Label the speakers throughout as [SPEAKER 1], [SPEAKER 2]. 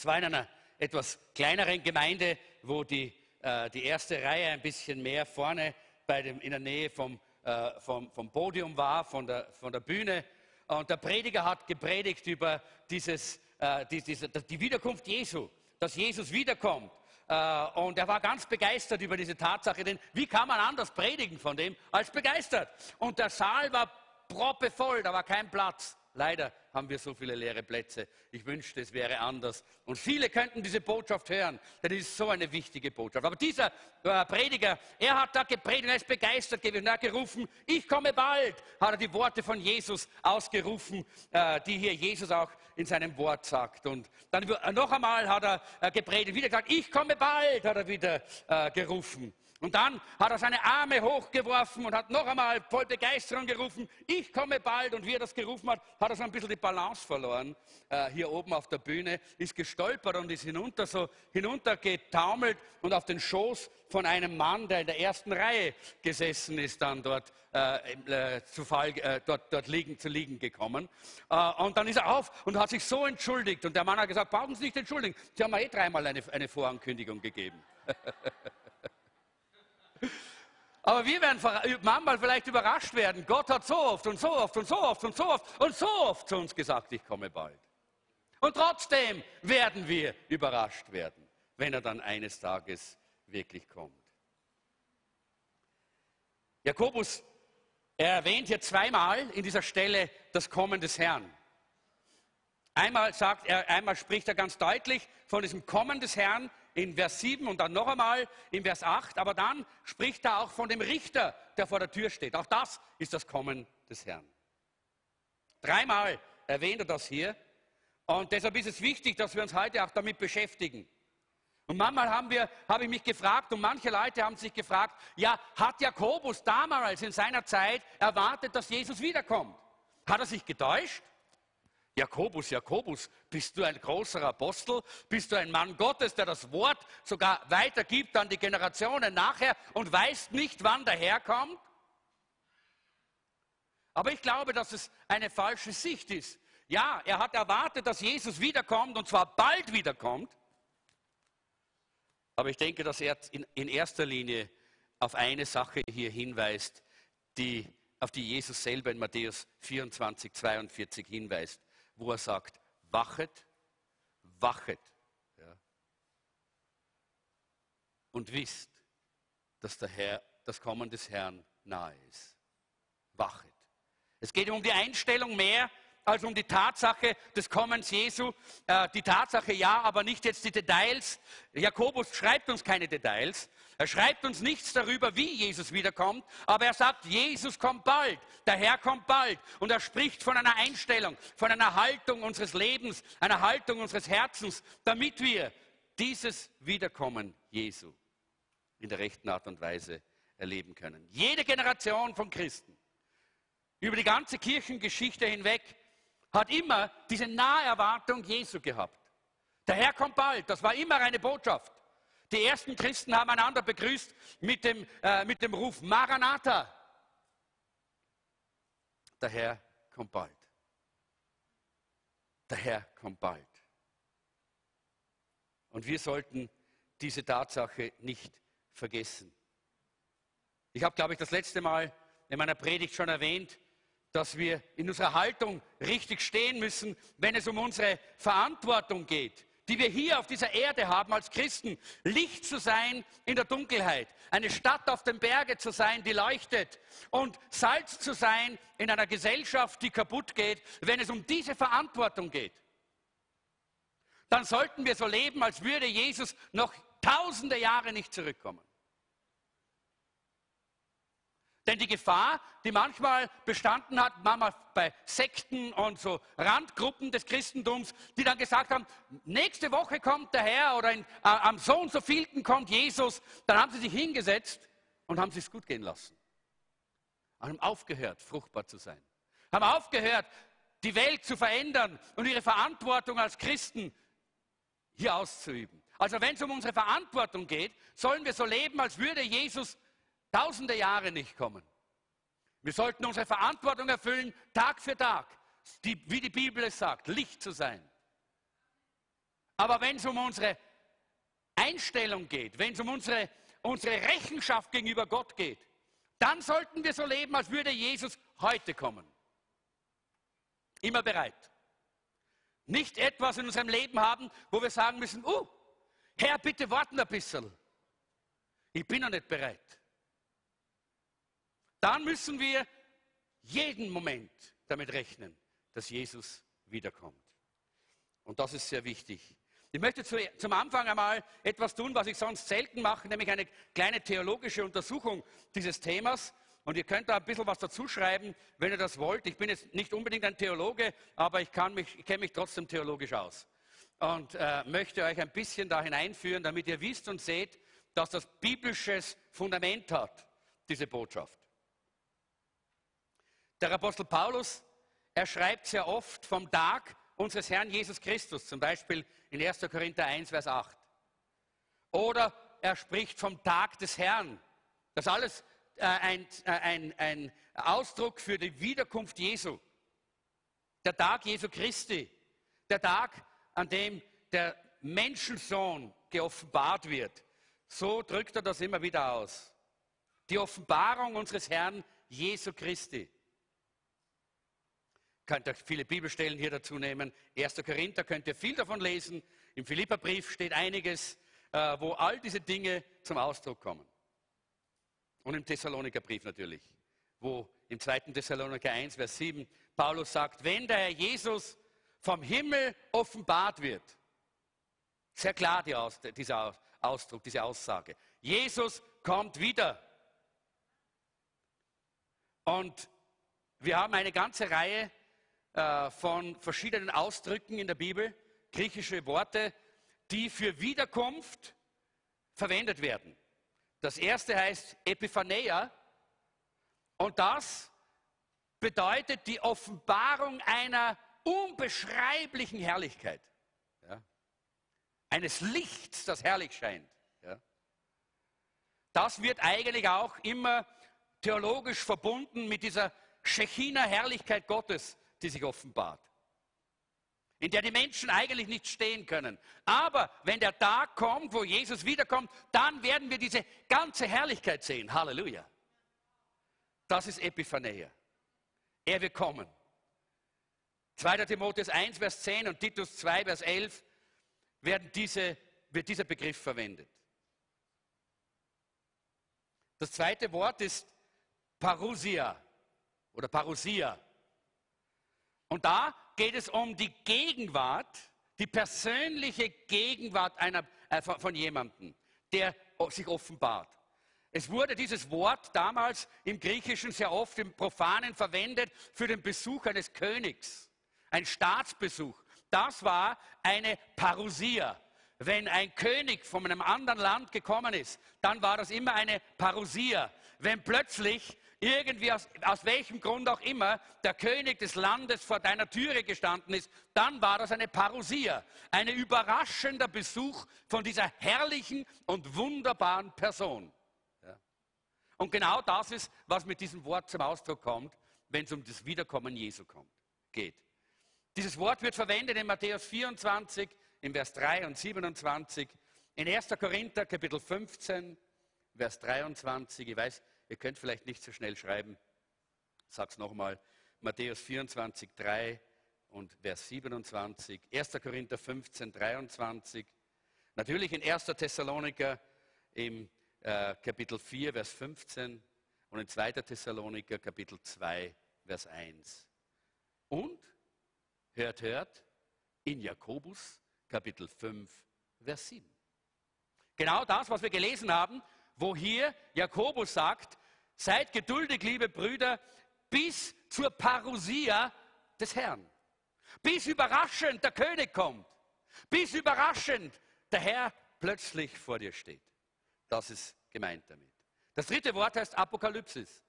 [SPEAKER 1] Es war in einer etwas kleineren Gemeinde, wo die, äh, die erste Reihe ein bisschen mehr vorne bei dem, in der Nähe vom, äh, vom, vom Podium war, von der, von der Bühne. Und der Prediger hat gepredigt über dieses, äh, die, diese, die Wiederkunft Jesu, dass Jesus wiederkommt. Äh, und er war ganz begeistert über diese Tatsache, denn wie kann man anders predigen von dem als begeistert? Und der Saal war proppevoll, da war kein Platz. Leider haben wir so viele leere Plätze. Ich wünschte, es wäre anders. Und viele könnten diese Botschaft hören, denn es ist so eine wichtige Botschaft. Aber dieser äh, Prediger, er hat da gepredigt, er ist begeistert gewesen, er hat gerufen, ich komme bald, hat er die Worte von Jesus ausgerufen, äh, die hier Jesus auch in seinem Wort sagt. Und dann äh, noch einmal hat er gepredigt, wieder gesagt, ich komme bald, hat er wieder gerufen. Und dann hat er seine Arme hochgeworfen und hat noch einmal voll Begeisterung gerufen, ich komme bald. Und wie er das gerufen hat, hat er so ein bisschen die Balance verloren. Äh, hier oben auf der Bühne ist gestolpert und ist hinunter so hinuntergetaumelt und auf den Schoß von einem Mann, der in der ersten Reihe gesessen ist, dann dort, äh, äh, zu, Fall, äh, dort, dort liegen, zu liegen gekommen. Äh, und dann ist er auf und hat sich so entschuldigt. Und der Mann hat gesagt, brauchen Sie nicht entschuldigen. Sie haben mir eh dreimal eine, eine Vorankündigung gegeben. Aber wir werden manchmal vielleicht überrascht werden. Gott hat so oft und so oft und so oft und so oft und so oft zu uns gesagt, ich komme bald. Und trotzdem werden wir überrascht werden, wenn er dann eines Tages wirklich kommt. Jakobus, er erwähnt hier zweimal in dieser Stelle das Kommen des Herrn. Einmal sagt er, einmal spricht er ganz deutlich von diesem Kommen des Herrn in Vers 7 und dann noch einmal in Vers 8, aber dann spricht er auch von dem Richter, der vor der Tür steht. Auch das ist das Kommen des Herrn. Dreimal erwähnt er das hier und deshalb ist es wichtig, dass wir uns heute auch damit beschäftigen. Und manchmal haben wir, habe ich mich gefragt und manche Leute haben sich gefragt, ja, hat Jakobus damals in seiner Zeit erwartet, dass Jesus wiederkommt? Hat er sich getäuscht? Jakobus, Jakobus, bist du ein großer Apostel? Bist du ein Mann Gottes, der das Wort sogar weitergibt an die Generationen nachher und weißt nicht, wann der Herr kommt? Aber ich glaube, dass es eine falsche Sicht ist. Ja, er hat erwartet, dass Jesus wiederkommt und zwar bald wiederkommt. Aber ich denke, dass er in, in erster Linie auf eine Sache hier hinweist, die, auf die Jesus selber in Matthäus 24, 42 hinweist wo er sagt, wachet, wachet. Ja. Und wisst, dass der Herr, das Kommen des Herrn nahe ist. Wachet. Es geht um die Einstellung mehr als um die Tatsache des Kommens Jesu. Äh, die Tatsache ja, aber nicht jetzt die Details. Jakobus schreibt uns keine Details. Er schreibt uns nichts darüber, wie Jesus wiederkommt, aber er sagt, Jesus kommt bald, der Herr kommt bald. Und er spricht von einer Einstellung, von einer Haltung unseres Lebens, einer Haltung unseres Herzens, damit wir dieses Wiederkommen Jesu in der rechten Art und Weise erleben können. Jede Generation von Christen über die ganze Kirchengeschichte hinweg hat immer diese Naherwartung Jesu gehabt. Der Herr kommt bald, das war immer eine Botschaft. Die ersten Christen haben einander begrüßt mit dem, äh, mit dem Ruf Maranatha. Der Herr kommt bald. Der Herr kommt bald. Und wir sollten diese Tatsache nicht vergessen. Ich habe, glaube ich, das letzte Mal in meiner Predigt schon erwähnt, dass wir in unserer Haltung richtig stehen müssen, wenn es um unsere Verantwortung geht, die wir hier auf dieser Erde haben als Christen, Licht zu sein in der Dunkelheit, eine Stadt auf dem Berge zu sein, die leuchtet und Salz zu sein in einer Gesellschaft, die kaputt geht, wenn es um diese Verantwortung geht. Dann sollten wir so leben, als würde Jesus noch tausende Jahre nicht zurückkommen. Denn die Gefahr, die manchmal bestanden hat, manchmal bei Sekten und so Randgruppen des Christentums, die dann gesagt haben, nächste Woche kommt der Herr oder in, äh, am so und so vielten kommt Jesus, dann haben sie sich hingesetzt und haben sich gut gehen lassen. Haben aufgehört, fruchtbar zu sein. Haben aufgehört, die Welt zu verändern und ihre Verantwortung als Christen hier auszuüben. Also wenn es um unsere Verantwortung geht, sollen wir so leben, als würde Jesus tausende Jahre nicht kommen. Wir sollten unsere Verantwortung erfüllen, Tag für Tag, die, wie die Bibel es sagt, Licht zu sein. Aber wenn es um unsere Einstellung geht, wenn es um unsere, unsere Rechenschaft gegenüber Gott geht, dann sollten wir so leben, als würde Jesus heute kommen. Immer bereit. Nicht etwas in unserem Leben haben, wo wir sagen müssen, oh, Herr, bitte warten ein bisschen. Ich bin noch nicht bereit. Dann müssen wir jeden Moment damit rechnen, dass Jesus wiederkommt. Und das ist sehr wichtig. Ich möchte zu, zum Anfang einmal etwas tun, was ich sonst selten mache, nämlich eine kleine theologische Untersuchung dieses Themas. Und ihr könnt da ein bisschen was dazu schreiben, wenn ihr das wollt. Ich bin jetzt nicht unbedingt ein Theologe, aber ich, ich kenne mich trotzdem theologisch aus. Und äh, möchte euch ein bisschen da hineinführen, damit ihr wisst und seht, dass das biblisches Fundament hat, diese Botschaft. Der Apostel Paulus, er schreibt sehr oft vom Tag unseres Herrn Jesus Christus, zum Beispiel in 1. Korinther 1, Vers 8. Oder er spricht vom Tag des Herrn. Das alles äh, ein, äh, ein, ein Ausdruck für die Wiederkunft Jesu. Der Tag Jesu Christi. Der Tag, an dem der Menschensohn geoffenbart wird. So drückt er das immer wieder aus. Die Offenbarung unseres Herrn Jesu Christi. Könnt ihr viele Bibelstellen hier dazu nehmen. 1. Korinther könnt ihr viel davon lesen. Im Philipperbrief steht einiges, äh, wo all diese Dinge zum Ausdruck kommen. Und im Thessalonikerbrief natürlich, wo im 2. Thessaloniker 1, Vers 7 Paulus sagt, wenn der Herr Jesus vom Himmel offenbart wird, sehr klar die Aus, dieser Ausdruck, diese Aussage, Jesus kommt wieder. Und wir haben eine ganze Reihe äh, von verschiedenen Ausdrücken in der Bibel, griechische Worte, die für Wiederkunft verwendet werden. Das erste heißt Epiphaneia und das bedeutet die Offenbarung einer unbeschreiblichen Herrlichkeit. Ja? Eines Lichts, das herrlich scheint. Ja? Das wird eigentlich auch immer theologisch verbunden mit dieser Shechina-Herrlichkeit Gottes, die sich offenbart in der die Menschen eigentlich nicht stehen können. Aber wenn der Tag kommt, wo Jesus wiederkommt, dann werden wir diese ganze Herrlichkeit sehen. Halleluja. Das ist Epiphaneia. Er wird kommen. 2. Timotheus 1, Vers 10 und Titus 2, Vers 11 werden diese, wird dieser Begriff verwendet. Das zweite Wort ist Parousia oder Parousia. Und da geht es um die Gegenwart, die persönliche Gegenwart einer, äh, von jemandem, der sich offenbart. Es wurde dieses Wort damals im Griechischen sehr oft im Profanen verwendet für den Besuch eines Königs, ein Staatsbesuch. Das war eine Parousia. Wenn ein König von einem anderen Land gekommen ist, dann war das immer eine Parousia. Wenn plötzlich irgendwie aus, aus welchem Grund auch immer der König des Landes vor deiner Türe gestanden ist, dann war das eine Parousia, ein überraschender Besuch von dieser herrlichen und wunderbaren Person. Ja. Und genau das ist, was mit diesem Wort zum Ausdruck kommt, wenn es um das Wiederkommen Jesu kommt, geht. Dieses Wort wird verwendet in Matthäus 24, in Vers 3 und 27, in 1. Korinther Kapitel 15, Vers 23. Ich weiß, Ihr könnt vielleicht nicht so schnell schreiben. Ich sage es nochmal. Matthäus 24, 3 und Vers 27. 1. Korinther 15, 23. Natürlich in 1. Thessaloniker im äh, Kapitel 4, Vers 15 und in 2. Thessaloniker Kapitel 2, Vers 1. Und, hört, hört, in Jakobus Kapitel 5, Vers 7. Genau das, was wir gelesen haben, wo hier Jakobus sagt, Seid geduldig, liebe Brüder, bis zur Parousia des Herrn. Bis überraschend der König kommt. Bis überraschend der Herr plötzlich vor dir steht. Das ist gemeint damit. Das dritte Wort heißt Apokalypsis.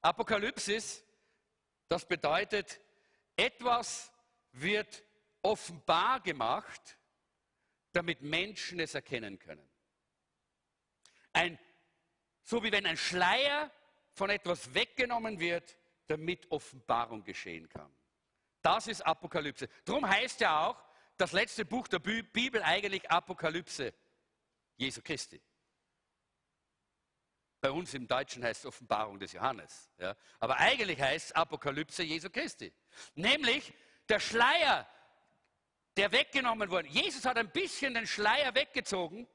[SPEAKER 1] Apokalypsis, das bedeutet, etwas wird offenbar gemacht, damit Menschen es erkennen können. Ein so wie wenn ein Schleier von etwas weggenommen wird, damit Offenbarung geschehen kann. Das ist Apokalypse. Darum heißt ja auch das letzte Buch der Bibel eigentlich Apokalypse Jesu Christi. Bei uns im Deutschen heißt es Offenbarung des Johannes. Ja. Aber eigentlich heißt es Apokalypse Jesu Christi. Nämlich der Schleier, der weggenommen wurde. Jesus hat ein bisschen den Schleier weggezogen,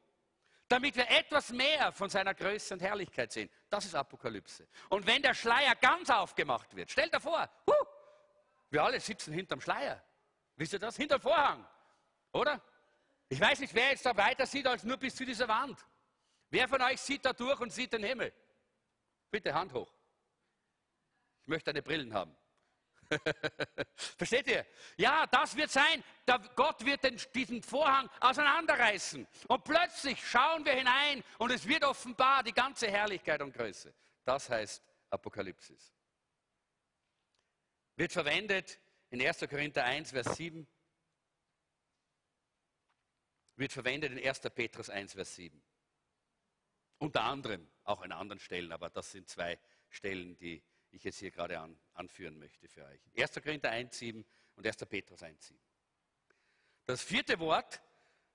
[SPEAKER 1] damit wir etwas mehr von seiner Größe und Herrlichkeit sehen. Das ist Apokalypse. Und wenn der Schleier ganz aufgemacht wird, stellt dir vor, huh, wir alle sitzen hinterm Schleier. Wisst ihr das? Hinterm Vorhang. Oder? Ich weiß nicht, wer jetzt da weiter sieht als nur bis zu dieser Wand. Wer von euch sieht da durch und sieht den Himmel? Bitte Hand hoch. Ich möchte eine Brillen haben. Versteht ihr? Ja, das wird sein. Der Gott wird den, diesen Vorhang auseinanderreißen. Und plötzlich schauen wir hinein und es wird offenbar die ganze Herrlichkeit und Größe. Das heißt Apokalypsis. Wird verwendet in 1. Korinther 1, Vers 7. Wird verwendet in 1. Petrus 1, Vers 7. Unter anderem, auch an anderen Stellen, aber das sind zwei Stellen, die ich jetzt hier gerade an, anführen möchte für euch. 1. Korinther 1,7 und 1. Petrus 1,7. Das vierte Wort,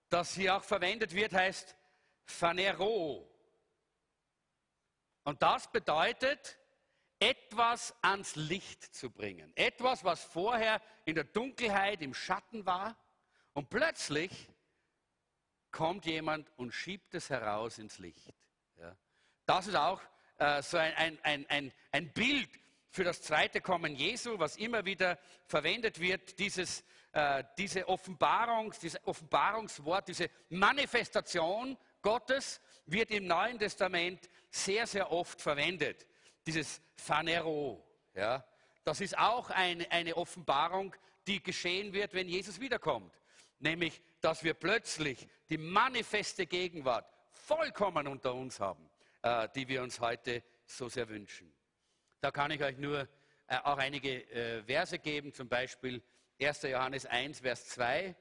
[SPEAKER 1] das hier auch verwendet wird, heißt Phanero. Und das bedeutet, etwas ans Licht zu bringen. Etwas, was vorher in der Dunkelheit, im Schatten war. Und plötzlich kommt jemand und schiebt es heraus ins Licht. Das ist auch äh, so ein, ein, ein, ein Bild für das zweite Kommen Jesu, was immer wieder verwendet wird, dieses, äh, diese Offenbarung, dieses Offenbarungswort, diese Manifestation Gottes wird im Neuen Testament sehr, sehr oft verwendet. Dieses Phanero. Ja? Das ist auch eine, eine Offenbarung, die geschehen wird, wenn Jesus wiederkommt. Nämlich, dass wir plötzlich die manifeste Gegenwart vollkommen unter uns haben. Äh, die wir uns heute so sehr wünschen. Da kann ich euch nur äh, auch einige äh, Verse geben, zum Beispiel 1. Johannes 1, Vers 2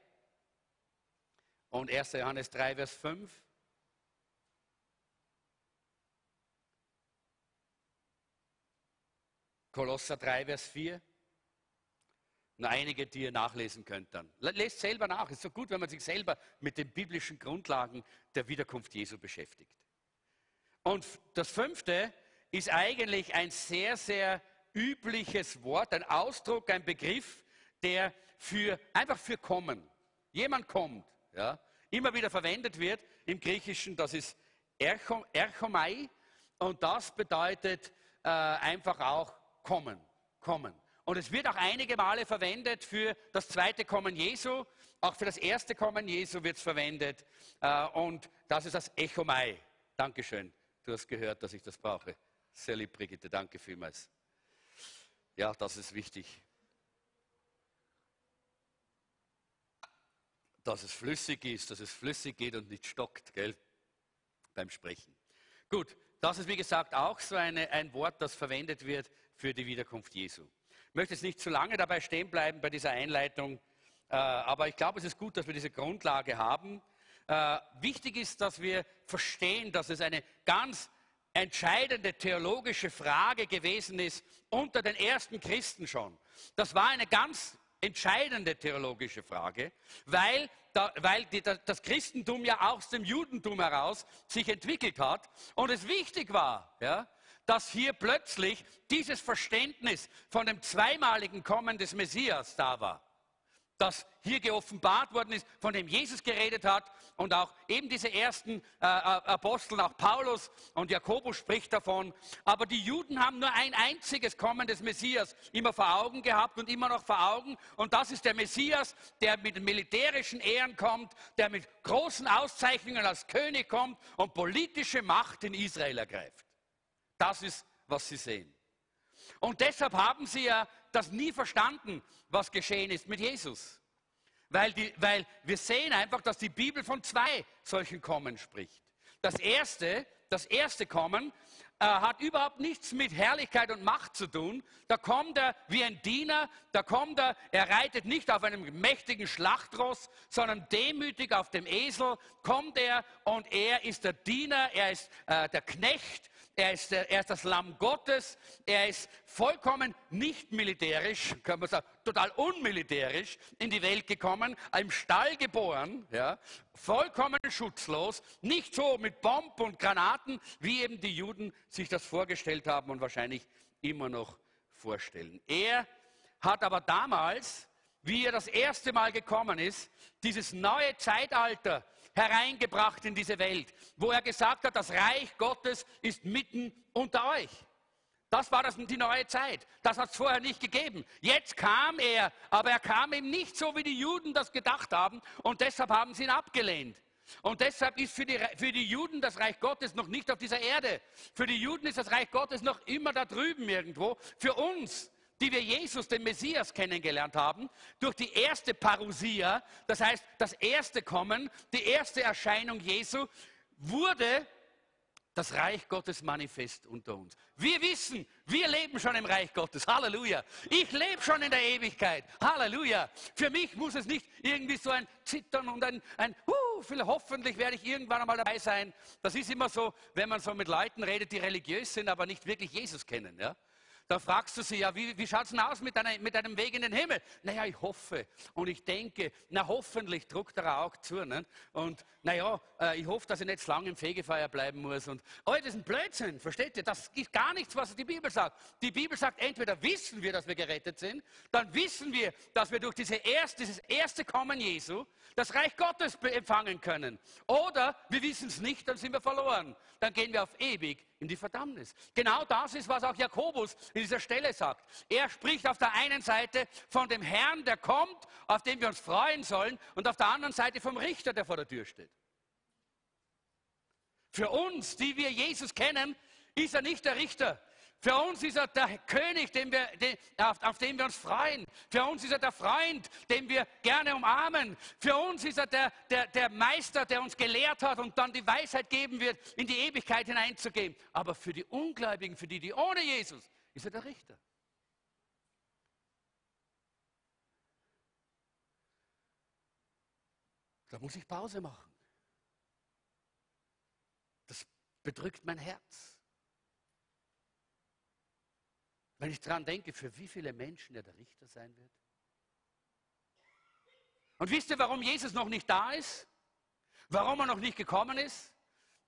[SPEAKER 1] und 1. Johannes 3, Vers 5. Kolosser 3, Vers 4. Nur einige, die ihr nachlesen könnt dann. Lest selber nach. Es ist so gut, wenn man sich selber mit den biblischen Grundlagen der Wiederkunft Jesu beschäftigt. Und das fünfte ist eigentlich ein sehr, sehr übliches Wort, ein Ausdruck, ein Begriff, der für, einfach für kommen. Jemand kommt, ja, immer wieder verwendet wird im Griechischen, das ist Erchomai und das bedeutet äh, einfach auch kommen, kommen. Und es wird auch einige Male verwendet für das zweite Kommen Jesu, auch für das erste Kommen Jesu wird es verwendet äh, und das ist das Echomai. Dankeschön. Du hast gehört, dass ich das brauche. Sehr lieb, Brigitte, danke vielmals. Ja, das ist wichtig. Dass es flüssig ist, dass es flüssig geht und nicht stockt, gell? Beim Sprechen. Gut, das ist wie gesagt auch so eine, ein Wort, das verwendet wird für die Wiederkunft Jesu. Ich möchte jetzt nicht zu lange dabei stehen bleiben bei dieser Einleitung, äh, aber ich glaube, es ist gut, dass wir diese Grundlage haben. Äh, wichtig ist, dass wir verstehen, dass es eine ganz entscheidende theologische Frage gewesen ist unter den ersten Christen schon. Das war eine ganz entscheidende theologische Frage, weil, da, weil die, das Christentum ja aus dem Judentum heraus sich entwickelt hat und es wichtig war, ja, dass hier plötzlich dieses Verständnis von dem zweimaligen Kommen des Messias da war das hier geoffenbart worden ist, von dem Jesus geredet hat und auch eben diese ersten äh, äh, Apostel, auch Paulus und Jakobus spricht davon. Aber die Juden haben nur ein einziges Kommen des Messias immer vor Augen gehabt und immer noch vor Augen. Und das ist der Messias, der mit militärischen Ehren kommt, der mit großen Auszeichnungen als König kommt und politische Macht in Israel ergreift. Das ist, was sie sehen. Und deshalb haben sie ja das nie verstanden, was geschehen ist mit Jesus. Weil, die, weil wir sehen einfach, dass die Bibel von zwei solchen Kommen spricht. Das erste, das erste Kommen äh, hat überhaupt nichts mit Herrlichkeit und Macht zu tun. Da kommt er wie ein Diener, da kommt er, er reitet nicht auf einem mächtigen Schlachtross, sondern demütig auf dem Esel kommt er und er ist der Diener, er ist äh, der Knecht, er ist, er ist das Lamm Gottes, er ist vollkommen nicht militärisch, kann man sagen, total unmilitärisch in die Welt gekommen, im Stall geboren, ja, vollkommen schutzlos, nicht so mit Bomb und Granaten, wie eben die Juden sich das vorgestellt haben und wahrscheinlich immer noch vorstellen. Er hat aber damals, wie er das erste Mal gekommen ist, dieses neue Zeitalter hereingebracht in diese Welt, wo er gesagt hat, das Reich Gottes ist mitten unter euch. Das war das, die neue Zeit. Das hat es vorher nicht gegeben. Jetzt kam er, aber er kam eben nicht so, wie die Juden das gedacht haben und deshalb haben sie ihn abgelehnt. Und deshalb ist für die, für die Juden das Reich Gottes noch nicht auf dieser Erde. Für die Juden ist das Reich Gottes noch immer da drüben irgendwo. Für uns die wir Jesus, den Messias, kennengelernt haben, durch die erste Parousia, das heißt das erste Kommen, die erste Erscheinung Jesu, wurde das Reich Gottes manifest unter uns. Wir wissen, wir leben schon im Reich Gottes. Halleluja. Ich lebe schon in der Ewigkeit. Halleluja. Für mich muss es nicht irgendwie so ein Zittern und ein, ein uh, hoffentlich werde ich irgendwann einmal dabei sein. Das ist immer so, wenn man so mit Leuten redet, die religiös sind, aber nicht wirklich Jesus kennen. Ja? Da fragst du sie, ja, wie, wie schaut es denn aus mit, deiner, mit deinem Weg in den Himmel? Naja, ich hoffe und ich denke, na hoffentlich druckt er auch zu. Ne? Und naja, äh, ich hoffe, dass ich nicht zu lange im Fegefeuer bleiben muss. Und oh, das ist ein Blödsinn, versteht ihr? Das ist gar nichts, was die Bibel sagt. Die Bibel sagt, entweder wissen wir, dass wir gerettet sind, dann wissen wir, dass wir durch diese erste, dieses erste Kommen Jesu das Reich Gottes empfangen können. Oder wir wissen es nicht, dann sind wir verloren. Dann gehen wir auf ewig in die Verdammnis. Genau das ist, was auch Jakobus in dieser Stelle sagt. Er spricht auf der einen Seite von dem Herrn, der kommt, auf den wir uns freuen sollen, und auf der anderen Seite vom Richter, der vor der Tür steht. Für uns, die wir Jesus kennen, ist er nicht der Richter, für uns ist er der König, den wir, den, auf, auf, den wir uns freuen. Für uns ist er der Freund, den wir gerne umarmen. Für uns ist er der, der, der Meister, der uns gelehrt hat und dann die Weisheit geben wird, in die Ewigkeit hineinzugehen. Aber für die Ungläubigen, für die, die ohne Jesus, ist er der Richter. Da muss ich Pause machen. Das bedrückt mein Herz. Wenn ich daran denke, für wie viele Menschen er der Richter sein wird. Und wisst ihr, warum Jesus noch nicht da ist? Warum er noch nicht gekommen ist?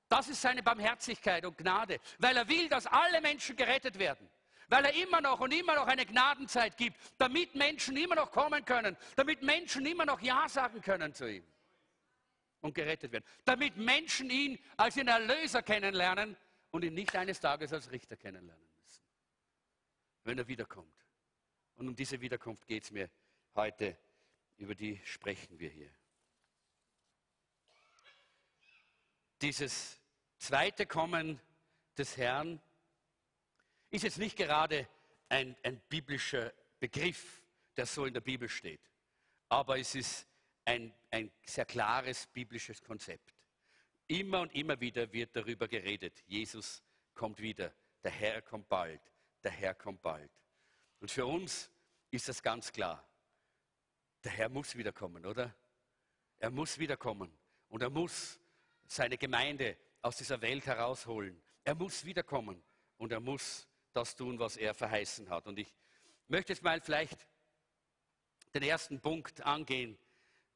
[SPEAKER 1] Das ist seine Barmherzigkeit und Gnade, weil er will, dass alle Menschen gerettet werden. Weil er immer noch und immer noch eine Gnadenzeit gibt, damit Menschen immer noch kommen können, damit Menschen immer noch Ja sagen können zu ihm und gerettet werden. Damit Menschen ihn als ihren Erlöser kennenlernen und ihn nicht eines Tages als Richter kennenlernen wenn er wiederkommt. Und um diese Wiederkunft geht es mir heute, über die sprechen wir hier. Dieses zweite Kommen des Herrn ist jetzt nicht gerade ein, ein biblischer Begriff, der so in der Bibel steht, aber es ist ein, ein sehr klares biblisches Konzept. Immer und immer wieder wird darüber geredet, Jesus kommt wieder, der Herr kommt bald der Herr kommt bald. Und für uns ist das ganz klar. Der Herr muss wiederkommen, oder? Er muss wiederkommen und er muss seine Gemeinde aus dieser Welt herausholen. Er muss wiederkommen und er muss das tun, was er verheißen hat. Und ich möchte jetzt mal vielleicht den ersten Punkt angehen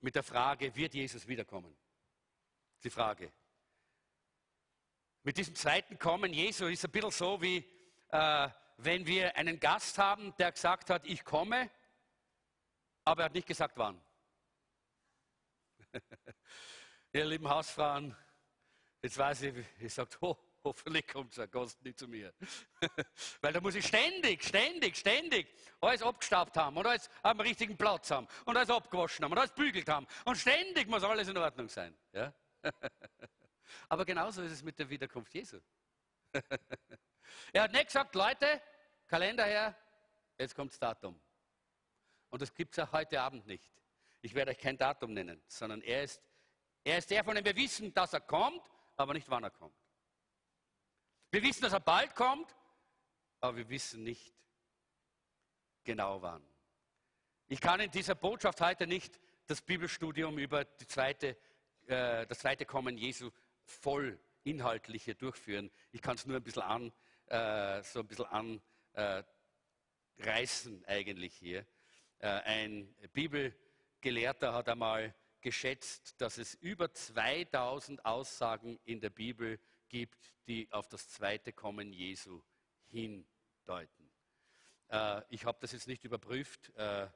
[SPEAKER 1] mit der Frage, wird Jesus wiederkommen? Die Frage. Mit diesem zweiten Kommen Jesu ist ein bisschen so wie, äh, wenn wir einen Gast haben, der gesagt hat, ich komme, aber er hat nicht gesagt, wann. Ihr lieben Hausfrauen, jetzt weiß ich, ich sage, oh, hoffentlich kommt der Gast nicht zu mir. Weil da muss ich ständig, ständig, ständig alles abgestaubt haben und alles am richtigen Platz haben und alles abgewaschen haben und alles bügelt haben. Und ständig muss alles in Ordnung sein. Ja? Aber genauso ist es mit der Wiederkunft Jesu. Er hat nicht gesagt, Leute, Kalender her, jetzt kommt das Datum. Und das gibt es auch heute Abend nicht. Ich werde euch kein Datum nennen, sondern er ist, er ist der, von dem wir wissen, dass er kommt, aber nicht wann er kommt. Wir wissen, dass er bald kommt, aber wir wissen nicht genau wann. Ich kann in dieser Botschaft heute nicht das Bibelstudium über zweite, äh, das zweite Kommen Jesu voll inhaltlich hier durchführen. Ich kann es nur ein bisschen an, äh, so ein bisschen anreißen eigentlich hier. Äh, ein Bibelgelehrter hat einmal geschätzt, dass es über 2000 Aussagen in der Bibel gibt, die auf das zweite Kommen Jesu hindeuten. Äh, ich habe das jetzt nicht überprüft, äh,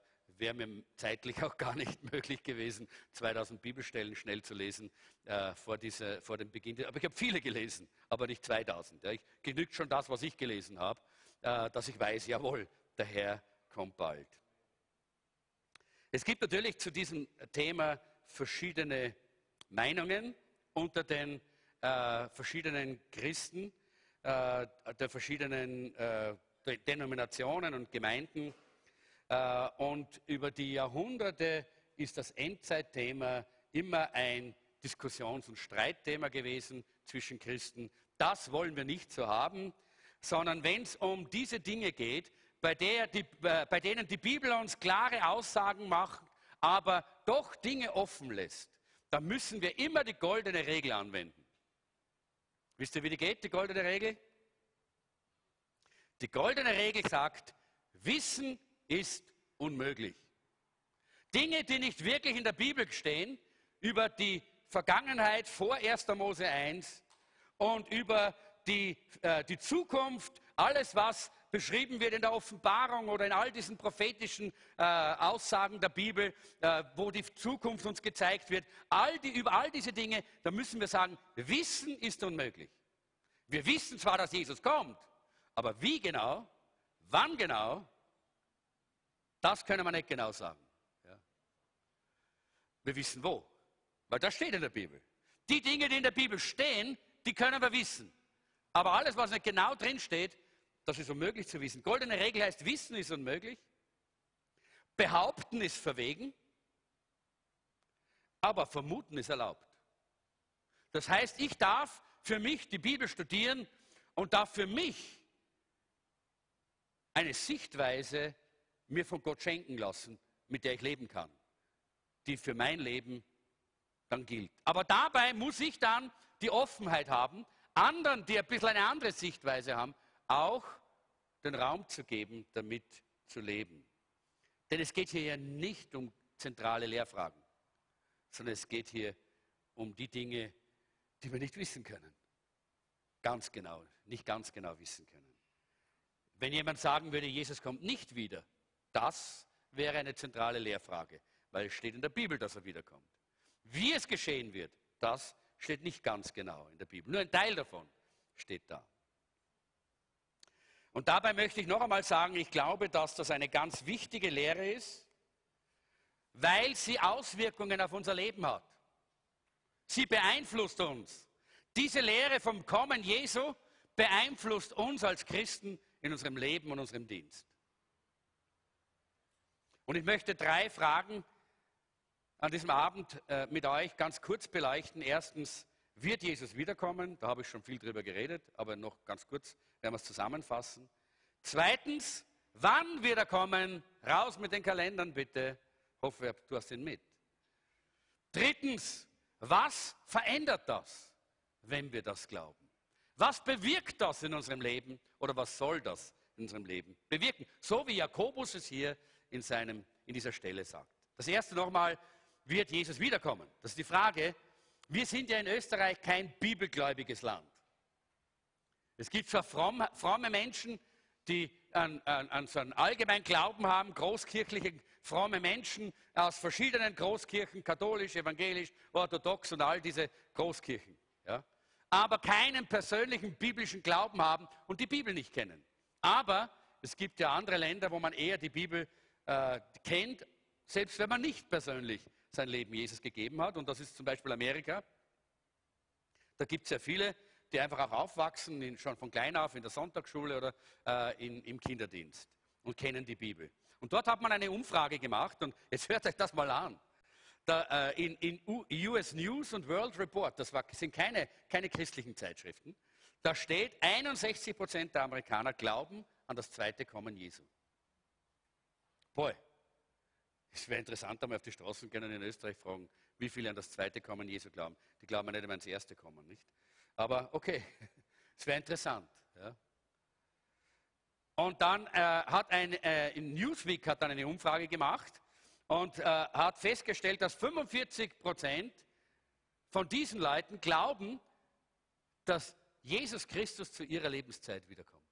[SPEAKER 1] wäre mir zeitlich auch gar nicht möglich gewesen, 2000 Bibelstellen schnell zu lesen äh, vor, diese, vor dem Beginn. Aber ich habe viele gelesen, aber nicht 2000. Ja. Ich, genügt schon das, was ich gelesen habe, äh, dass ich weiß, jawohl, der Herr kommt bald. Es gibt natürlich zu diesem Thema verschiedene Meinungen unter den äh, verschiedenen Christen, äh, der verschiedenen äh, Denominationen und Gemeinden. Äh, und über die Jahrhunderte ist das Endzeitthema immer ein Diskussions- und Streitthema gewesen zwischen Christen. Das wollen wir nicht so haben, sondern wenn es um diese Dinge geht, bei, die, äh, bei denen die Bibel uns klare Aussagen macht, aber doch Dinge offen lässt, dann müssen wir immer die goldene Regel anwenden. Wisst ihr, wie die geht, die goldene Regel? Die goldene Regel sagt, Wissen ist unmöglich. Dinge, die nicht wirklich in der Bibel stehen, über die Vergangenheit vor 1. Mose 1 und über die, äh, die Zukunft, alles, was beschrieben wird in der Offenbarung oder in all diesen prophetischen äh, Aussagen der Bibel, äh, wo die Zukunft uns gezeigt wird, all die, über all diese Dinge, da müssen wir sagen, Wissen ist unmöglich. Wir wissen zwar, dass Jesus kommt, aber wie genau, wann genau, das können wir nicht genau sagen. Ja. Wir wissen wo, weil das steht in der Bibel. Die Dinge, die in der Bibel stehen, die können wir wissen. Aber alles, was nicht genau drin steht, das ist unmöglich zu wissen. Goldene Regel heißt, Wissen ist unmöglich, Behaupten ist verwegen, aber Vermuten ist erlaubt. Das heißt, ich darf für mich die Bibel studieren und darf für mich eine Sichtweise mir von Gott schenken lassen, mit der ich leben kann, die für mein Leben dann gilt. Aber dabei muss ich dann die Offenheit haben, anderen, die ein bisschen eine andere Sichtweise haben, auch den Raum zu geben, damit zu leben. Denn es geht hier ja nicht um zentrale Lehrfragen, sondern es geht hier um die Dinge, die wir nicht wissen können. Ganz genau, nicht ganz genau wissen können. Wenn jemand sagen würde, Jesus kommt nicht wieder, das wäre eine zentrale Lehrfrage, weil es steht in der Bibel, dass er wiederkommt. Wie es geschehen wird, das steht nicht ganz genau in der Bibel. Nur ein Teil davon steht da. Und dabei möchte ich noch einmal sagen, ich glaube, dass das eine ganz wichtige Lehre ist, weil sie Auswirkungen auf unser Leben hat. Sie beeinflusst uns. Diese Lehre vom Kommen Jesu beeinflusst uns als Christen in unserem Leben und unserem Dienst. Und ich möchte drei Fragen an diesem Abend äh, mit euch ganz kurz beleuchten. Erstens, wird Jesus wiederkommen? Da habe ich schon viel drüber geredet, aber noch ganz kurz werden wir es zusammenfassen. Zweitens, wann wird er kommen? Raus mit den Kalendern bitte. Hoffe, du hast ihn mit. Drittens, was verändert das, wenn wir das glauben? Was bewirkt das in unserem Leben oder was soll das in unserem Leben bewirken? So wie Jakobus es hier in, seinem, in dieser Stelle sagt. Das erste nochmal, wird Jesus wiederkommen? Das ist die Frage. Wir sind ja in Österreich kein bibelgläubiges Land. Es gibt zwar fromme, fromme Menschen, die an, an, an, so einen allgemeinen Glauben haben, großkirchliche fromme Menschen aus verschiedenen Großkirchen, katholisch, evangelisch, orthodox und all diese Großkirchen. Ja? Aber keinen persönlichen biblischen Glauben haben und die Bibel nicht kennen. Aber es gibt ja andere Länder, wo man eher die Bibel äh, kennt, selbst wenn man nicht persönlich sein Leben Jesus gegeben hat. Und das ist zum Beispiel Amerika. Da gibt es ja viele, die einfach auch aufwachsen, in, schon von klein auf in der Sonntagsschule oder äh, in, im Kinderdienst und kennen die Bibel. Und dort hat man eine Umfrage gemacht und jetzt hört euch das mal an. Da, äh, in, in US News und World Report, das war, sind keine, keine christlichen Zeitschriften, da steht, 61 Prozent der Amerikaner glauben an das zweite Kommen Jesu. Boy, es wäre interessant, einmal auf die Straßen gehen in Österreich fragen, wie viele an das zweite Kommen Jesu glauben. Die glauben nicht immer ans erste Kommen, nicht? Aber okay, es wäre interessant. Ja. Und dann äh, hat ein äh, Newsweek hat dann eine Umfrage gemacht und äh, hat festgestellt, dass 45 Prozent von diesen Leuten glauben, dass Jesus Christus zu ihrer Lebenszeit wiederkommt.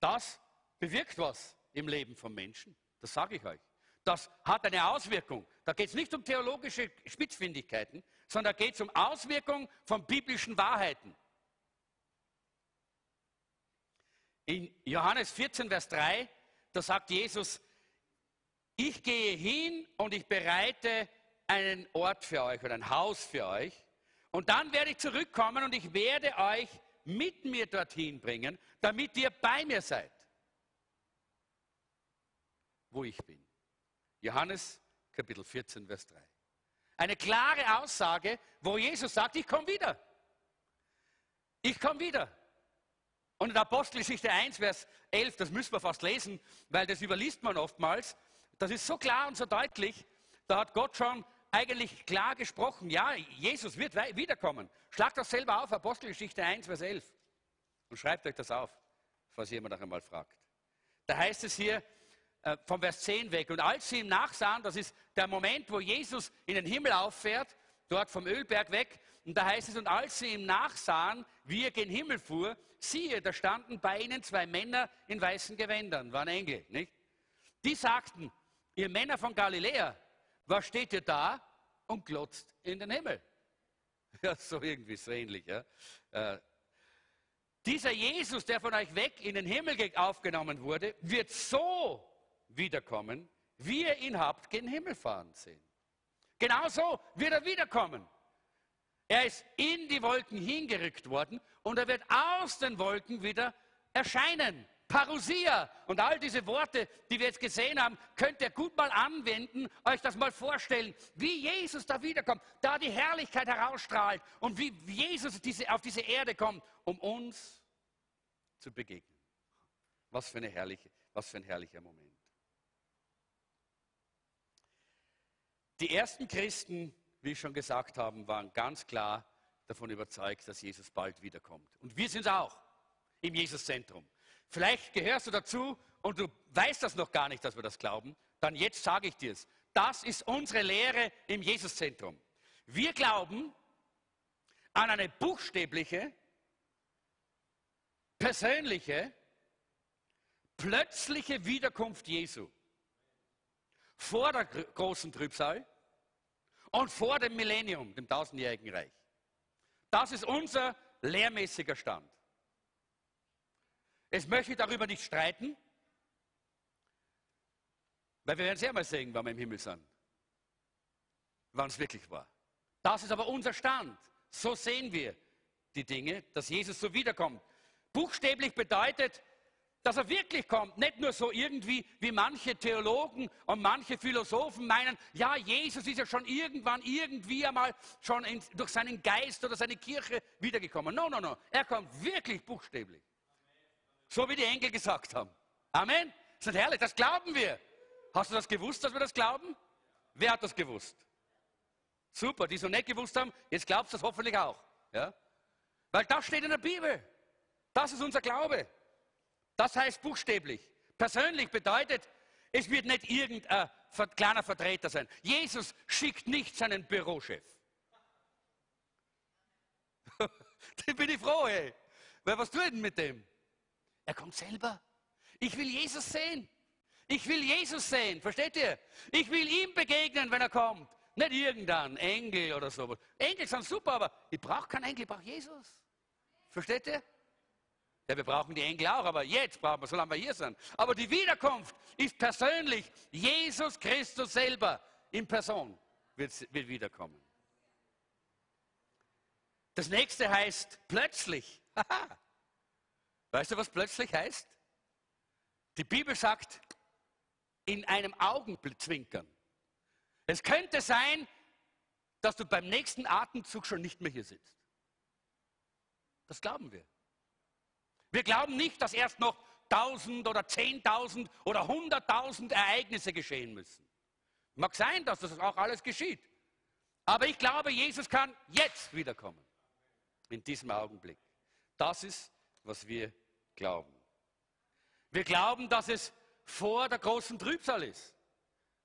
[SPEAKER 1] Das bewirkt was im Leben von Menschen, das sage ich euch. Das hat eine Auswirkung. Da geht es nicht um theologische Spitzfindigkeiten, sondern da geht es um Auswirkungen von biblischen Wahrheiten. In Johannes 14, Vers 3, da sagt Jesus, ich gehe hin und ich bereite einen Ort für euch oder ein Haus für euch. Und dann werde ich zurückkommen und ich werde euch mit mir dorthin bringen, damit ihr bei mir seid, wo ich bin. Johannes Kapitel 14, Vers 3. Eine klare Aussage, wo Jesus sagt, ich komme wieder. Ich komme wieder. Und in Apostelgeschichte 1, Vers 11, das müssen wir fast lesen, weil das überliest man oftmals. Das ist so klar und so deutlich. Da hat Gott schon eigentlich klar gesprochen. Ja, Jesus wird wiederkommen. Schlagt das selber auf, Apostelgeschichte 1, Vers 11. Und schreibt euch das auf, falls jemand noch einmal fragt. Da heißt es hier, äh, vom Vers 10 weg. Und als sie ihm nachsahen, das ist der Moment, wo Jesus in den Himmel auffährt, dort vom Ölberg weg, und da heißt es, und als sie ihm nachsahen, wie er gen Himmel fuhr, siehe, da standen bei ihnen zwei Männer in weißen Gewändern, waren Engel, nicht? Die sagten, ihr Männer von Galiläa, was steht ihr da und glotzt in den Himmel? Ja, so irgendwie so ähnlich, ja. Äh, dieser Jesus, der von euch weg in den Himmel aufgenommen wurde, wird so wiederkommen, wie ihr ihn habt gen Himmel fahren sehen. Genauso wird er wiederkommen. Er ist in die Wolken hingerückt worden und er wird aus den Wolken wieder erscheinen. Parousia und all diese Worte, die wir jetzt gesehen haben, könnt ihr gut mal anwenden, euch das mal vorstellen, wie Jesus da wiederkommt, da die Herrlichkeit herausstrahlt und wie Jesus diese, auf diese Erde kommt, um uns zu begegnen. Was für, eine herrliche, was für ein herrlicher Moment. Die ersten Christen, wie ich schon gesagt habe, waren ganz klar davon überzeugt, dass Jesus bald wiederkommt. Und wir sind es auch im Jesuszentrum. Vielleicht gehörst du dazu und du weißt das noch gar nicht, dass wir das glauben. Dann jetzt sage ich dir es. Das ist unsere Lehre im Jesuszentrum. Wir glauben an eine buchstäbliche, persönliche, plötzliche Wiederkunft Jesu vor der großen Trübsal und vor dem Millennium, dem tausendjährigen Reich. Das ist unser lehrmäßiger Stand. Es möchte darüber nicht streiten, weil wir werden sehr mal sehen, wann wir im Himmel sind. Wann es wirklich war. Das ist aber unser Stand. So sehen wir die Dinge, dass Jesus so wiederkommt. Buchstäblich bedeutet, dass er wirklich kommt. Nicht nur so irgendwie, wie manche Theologen und manche Philosophen meinen, ja, Jesus ist ja schon irgendwann, irgendwie einmal schon in, durch seinen Geist oder seine Kirche wiedergekommen. No, no, no. Er kommt wirklich buchstäblich. So wie die Engel gesagt haben. Amen. Das ist herrlich, das glauben wir. Hast du das gewusst, dass wir das glauben? Wer hat das gewusst? Super, die so nicht gewusst haben, jetzt glaubst du das hoffentlich auch. Ja? Weil das steht in der Bibel. Das ist unser Glaube. Das heißt buchstäblich. Persönlich bedeutet, es wird nicht irgendein kleiner Vertreter sein. Jesus schickt nicht seinen Bürochef. da bin ich froh, ey. Weil was tut denn mit dem? Er kommt selber. Ich will Jesus sehen. Ich will Jesus sehen, versteht ihr? Ich will ihm begegnen, wenn er kommt. Nicht irgendein Engel oder so. Engel sind super, aber ich brauche keinen Engel, ich brauche Jesus. Versteht ihr? Ja, wir brauchen die Engel auch, aber jetzt brauchen wir, solange wir hier sind. Aber die Wiederkunft ist persönlich. Jesus Christus selber in Person wird, wird wiederkommen. Das nächste heißt plötzlich. Weißt du, was plötzlich heißt? Die Bibel sagt, in einem Augenblick zwinkern. Es könnte sein, dass du beim nächsten Atemzug schon nicht mehr hier sitzt. Das glauben wir. Wir glauben nicht, dass erst noch tausend oder zehntausend oder hunderttausend Ereignisse geschehen müssen. Mag sein, dass das auch alles geschieht. Aber ich glaube, Jesus kann jetzt wiederkommen. In diesem Augenblick. Das ist, was wir glauben. Wir glauben, dass es vor der großen Trübsal ist.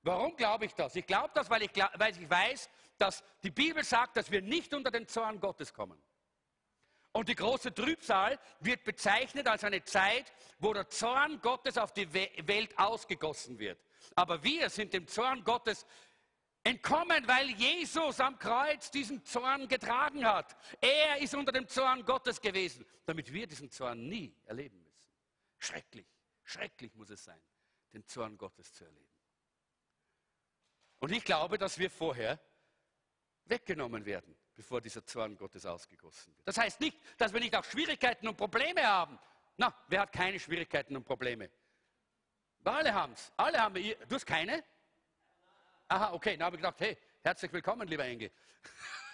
[SPEAKER 1] Warum glaube ich das? Ich glaube das, weil ich, weil ich weiß, dass die Bibel sagt, dass wir nicht unter den Zorn Gottes kommen. Und die große Trübsal wird bezeichnet als eine Zeit, wo der Zorn Gottes auf die Welt ausgegossen wird. Aber wir sind dem Zorn Gottes entkommen, weil Jesus am Kreuz diesen Zorn getragen hat. Er ist unter dem Zorn Gottes gewesen, damit wir diesen Zorn nie erleben müssen. Schrecklich, schrecklich muss es sein, den Zorn Gottes zu erleben. Und ich glaube, dass wir vorher weggenommen werden, bevor dieser Zorn Gottes ausgegossen wird. Das heißt nicht, dass wir nicht auch Schwierigkeiten und Probleme haben. Na, wer hat keine Schwierigkeiten und Probleme? Alle haben es. Alle haben Du hast keine? Aha, okay. Dann habe ich gedacht, hey, herzlich willkommen, lieber Engel.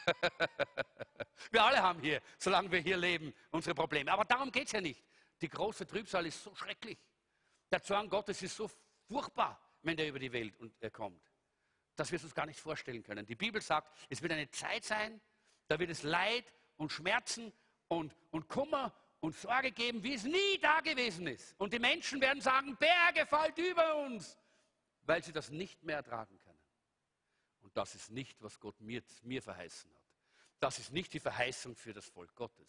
[SPEAKER 1] wir alle haben hier, solange wir hier leben, unsere Probleme. Aber darum geht es ja nicht. Die große Trübsal ist so schrecklich. Der Zorn Gottes ist so furchtbar, wenn der über die Welt kommt dass wir es uns gar nicht vorstellen können. Die Bibel sagt, es wird eine Zeit sein, da wird es Leid und Schmerzen und, und Kummer und Sorge geben, wie es nie da gewesen ist. Und die Menschen werden sagen, Berge fallt über uns, weil sie das nicht mehr ertragen können. Und das ist nicht, was Gott mir, mir verheißen hat. Das ist nicht die Verheißung für das Volk Gottes.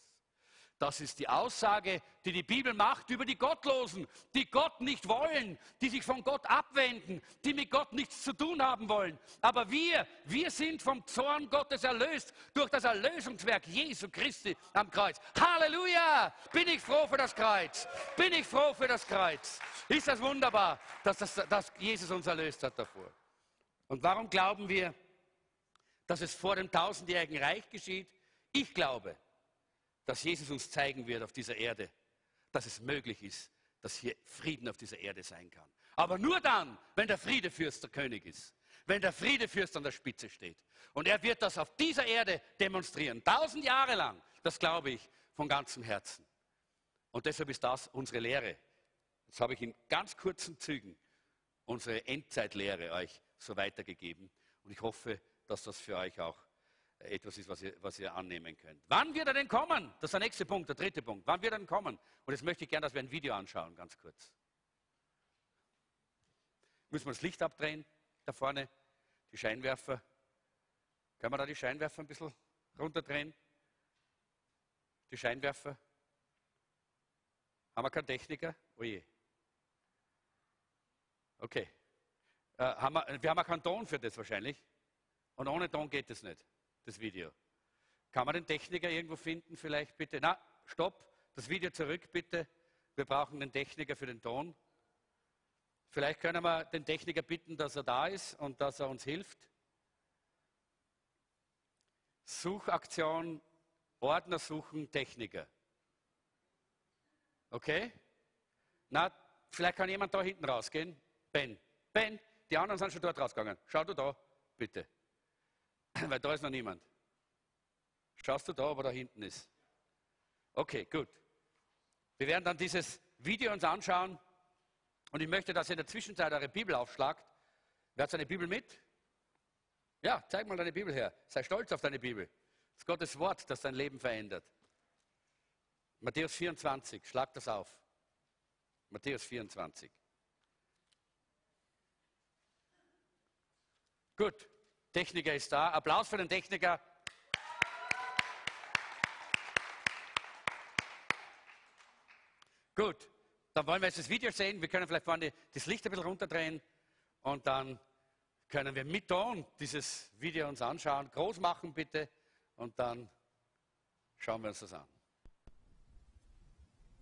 [SPEAKER 1] Das ist die Aussage, die die Bibel macht über die Gottlosen, die Gott nicht wollen, die sich von Gott abwenden, die mit Gott nichts zu tun haben wollen. Aber wir, wir sind vom Zorn Gottes erlöst durch das Erlösungswerk Jesu Christi am Kreuz. Halleluja! Bin ich froh für das Kreuz. Bin ich froh für das Kreuz. Ist das wunderbar, dass, das, dass Jesus uns erlöst hat davor. Und warum glauben wir, dass es vor dem tausendjährigen Reich geschieht? Ich glaube, dass Jesus uns zeigen wird auf dieser Erde, dass es möglich ist, dass hier Frieden auf dieser Erde sein kann. Aber nur dann, wenn der Friedefürst der König ist, wenn der Friedefürst an der Spitze steht. Und er wird das auf dieser Erde demonstrieren, tausend Jahre lang. Das glaube ich von ganzem Herzen. Und deshalb ist das unsere Lehre. Jetzt habe ich in ganz kurzen Zügen unsere Endzeitlehre euch so weitergegeben. Und ich hoffe, dass das für euch auch etwas ist, was ihr, was ihr annehmen könnt. Wann wird er denn kommen? Das ist der nächste Punkt, der dritte Punkt. Wann wird er denn kommen? Und jetzt möchte ich gerne, dass wir ein Video anschauen, ganz kurz. Müssen wir das Licht abdrehen, da vorne, die Scheinwerfer. Können wir da die Scheinwerfer ein bisschen runterdrehen? Die Scheinwerfer. Haben wir keinen Techniker? Oje. Oh okay. Äh, haben wir, wir haben auch keinen Ton für das wahrscheinlich. Und ohne Ton geht es nicht das Video. Kann man den Techniker irgendwo finden, vielleicht bitte? Na, stopp, das Video zurück bitte. Wir brauchen den Techniker für den Ton. Vielleicht können wir den Techniker bitten, dass er da ist und dass er uns hilft. Suchaktion, Ordner suchen, Techniker. Okay? Na, vielleicht kann jemand da hinten rausgehen. Ben. Ben, die anderen sind schon dort rausgegangen. Schau du da, bitte. Weil da ist noch niemand. Schaust du da, er da hinten ist? Okay, gut. Wir werden dann dieses Video uns anschauen und ich möchte, dass ihr in der Zwischenzeit eure Bibel aufschlagt. Wer hat seine Bibel mit? Ja, zeig mal deine Bibel her. Sei stolz auf deine Bibel. Das ist Gottes Wort, das dein Leben verändert. Matthäus 24, schlag das auf. Matthäus 24. Gut. Techniker ist da. Applaus für den Techniker. Gut, dann wollen wir jetzt das Video sehen. Wir können vielleicht vorne das Licht ein bisschen runterdrehen und dann können wir mit Ton dieses Video uns anschauen. Groß machen bitte und dann schauen wir uns das an.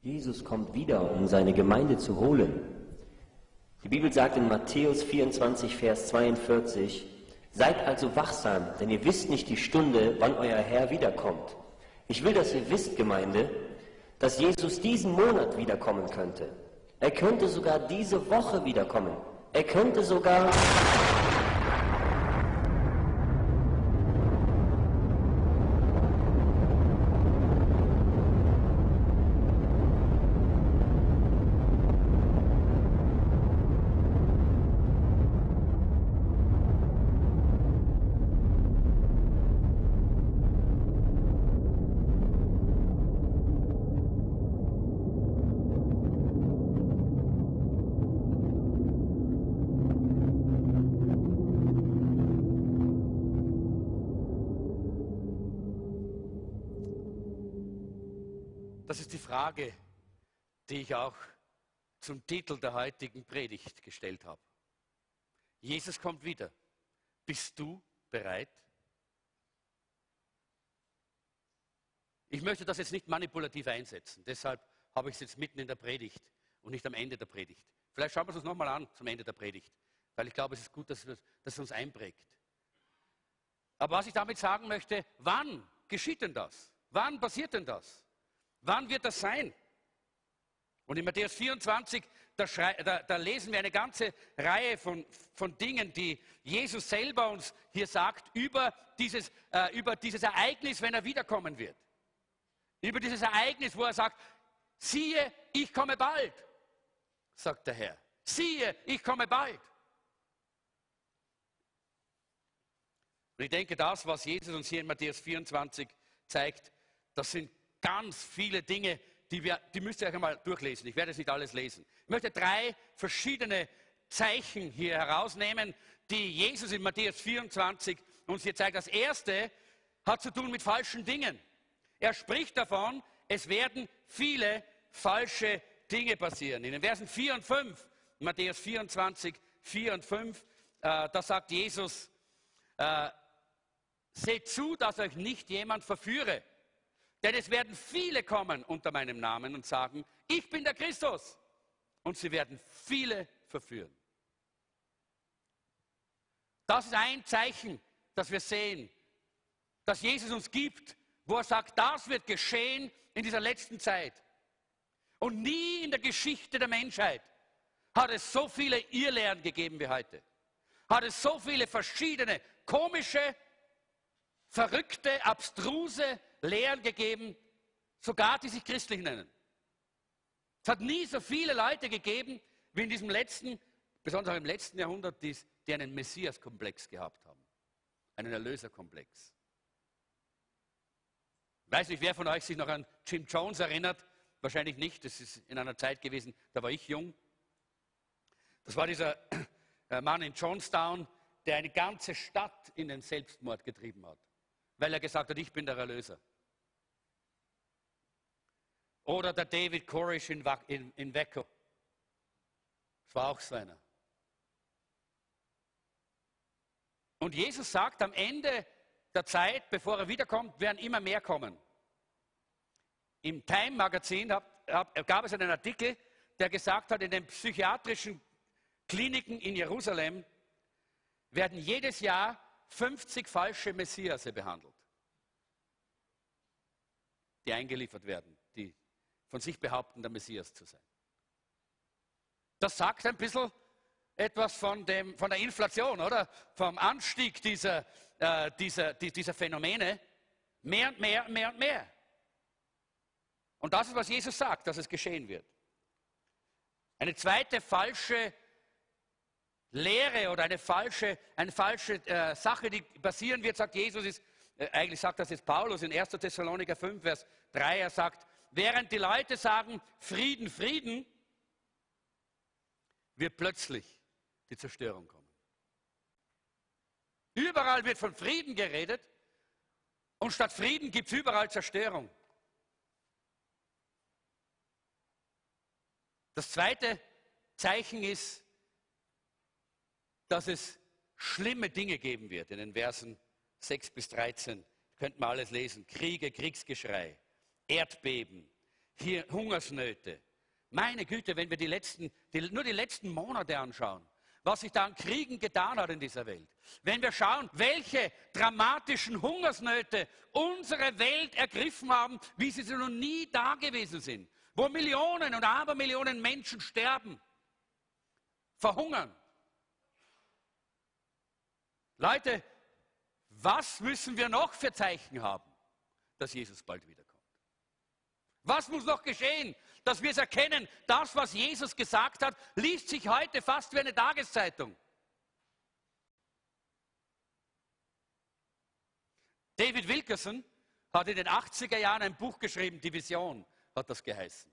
[SPEAKER 2] Jesus kommt wieder, um seine Gemeinde zu holen. Die Bibel sagt in Matthäus 24, Vers 42, Seid also wachsam, denn ihr wisst nicht die Stunde, wann euer Herr wiederkommt. Ich will, dass ihr wisst, Gemeinde, dass Jesus diesen Monat wiederkommen könnte. Er könnte sogar diese Woche wiederkommen. Er könnte sogar
[SPEAKER 1] Frage, die ich auch zum Titel der heutigen Predigt gestellt habe. Jesus kommt wieder. Bist du bereit? Ich möchte das jetzt nicht manipulativ einsetzen, deshalb habe ich es jetzt mitten in der Predigt und nicht am Ende der Predigt. Vielleicht schauen wir es uns nochmal an zum Ende der Predigt, weil ich glaube, es ist gut, dass, wir, dass es uns einprägt. Aber was ich damit sagen möchte, wann geschieht denn das? Wann passiert denn das? Wann wird das sein? Und in Matthäus 24, da, da, da, lesen wir eine ganze Reihe von, von Dingen, die Jesus selber uns hier sagt über dieses, äh, über dieses Ereignis, wenn er wiederkommen wird. Über dieses Ereignis, wo er sagt, siehe, ich komme bald, sagt der Herr. Siehe, ich komme bald. Und ich denke, das, was Jesus uns hier in Matthäus 24 zeigt, das sind ganz viele Dinge, die, wir, die müsst ihr euch einmal durchlesen. Ich werde es nicht alles lesen. Ich möchte drei verschiedene Zeichen hier herausnehmen, die Jesus in Matthäus 24 uns hier zeigt. Das erste hat zu tun mit falschen Dingen. Er spricht davon, es werden viele falsche Dinge passieren. In den Versen 4 und 5, Matthäus 24, 4 und 5, äh, da sagt Jesus, äh, seht zu, dass euch nicht jemand verführe. Denn es werden viele kommen unter meinem Namen und sagen, ich bin der Christus. Und sie werden viele verführen. Das ist ein Zeichen, das wir sehen, dass Jesus uns gibt, wo er sagt, das wird geschehen in dieser letzten Zeit. Und nie in der Geschichte der Menschheit hat es so viele Irrlehren gegeben wie heute. Hat es so viele verschiedene, komische, verrückte, abstruse Lehren gegeben, sogar die sich christlich nennen. Es hat nie so viele Leute gegeben, wie in diesem letzten, besonders im letzten Jahrhundert, die, die einen Messias-Komplex gehabt haben. Einen Erlöserkomplex. Ich weiß nicht, wer von euch sich noch an Jim Jones erinnert. Wahrscheinlich nicht. Das ist in einer Zeit gewesen, da war ich jung. Das war dieser äh, Mann in Jonestown, der eine ganze Stadt in den Selbstmord getrieben hat, weil er gesagt hat, ich bin der Erlöser. Oder der David Koresh in, in, in Wecko. Das war auch so einer. Und Jesus sagt, am Ende der Zeit, bevor er wiederkommt, werden immer mehr kommen. Im Time-Magazin gab es einen Artikel, der gesagt hat, in den psychiatrischen Kliniken in Jerusalem werden jedes Jahr 50 falsche Messiase behandelt, die eingeliefert werden von sich behaupten, der Messias zu sein. Das sagt ein bisschen etwas von, dem, von der Inflation, oder? Vom Anstieg dieser, äh, dieser, dieser Phänomene. Mehr und mehr, mehr und mehr. Und das ist, was Jesus sagt, dass es geschehen wird. Eine zweite falsche Lehre oder eine falsche, eine falsche äh, Sache, die passieren wird, sagt Jesus, ist, äh, eigentlich sagt das jetzt Paulus in 1. Thessaloniker 5, Vers 3, er sagt, während die Leute sagen, Frieden, Frieden, wird plötzlich die Zerstörung kommen. Überall wird von Frieden geredet und statt Frieden gibt es überall Zerstörung. Das zweite Zeichen ist, dass es schlimme Dinge geben wird in den Versen 6 bis 13. Könnten wir alles lesen. Kriege, Kriegsgeschrei, Erdbeben, hier Hungersnöte. Meine Güte, wenn wir die letzten, die, nur die letzten Monate anschauen, was sich da an Kriegen getan hat in dieser Welt. Wenn wir schauen, welche dramatischen Hungersnöte unsere Welt ergriffen haben, wie sie noch nie da gewesen sind, wo Millionen und Abermillionen Menschen sterben, verhungern. Leute, was müssen wir noch für Zeichen haben, dass Jesus bald wiederkommt? Was muss noch geschehen, dass wir es erkennen? Das, was Jesus gesagt hat, liest sich heute fast wie eine Tageszeitung. David Wilkerson hat in den 80er Jahren ein Buch geschrieben, Die Vision hat das geheißen.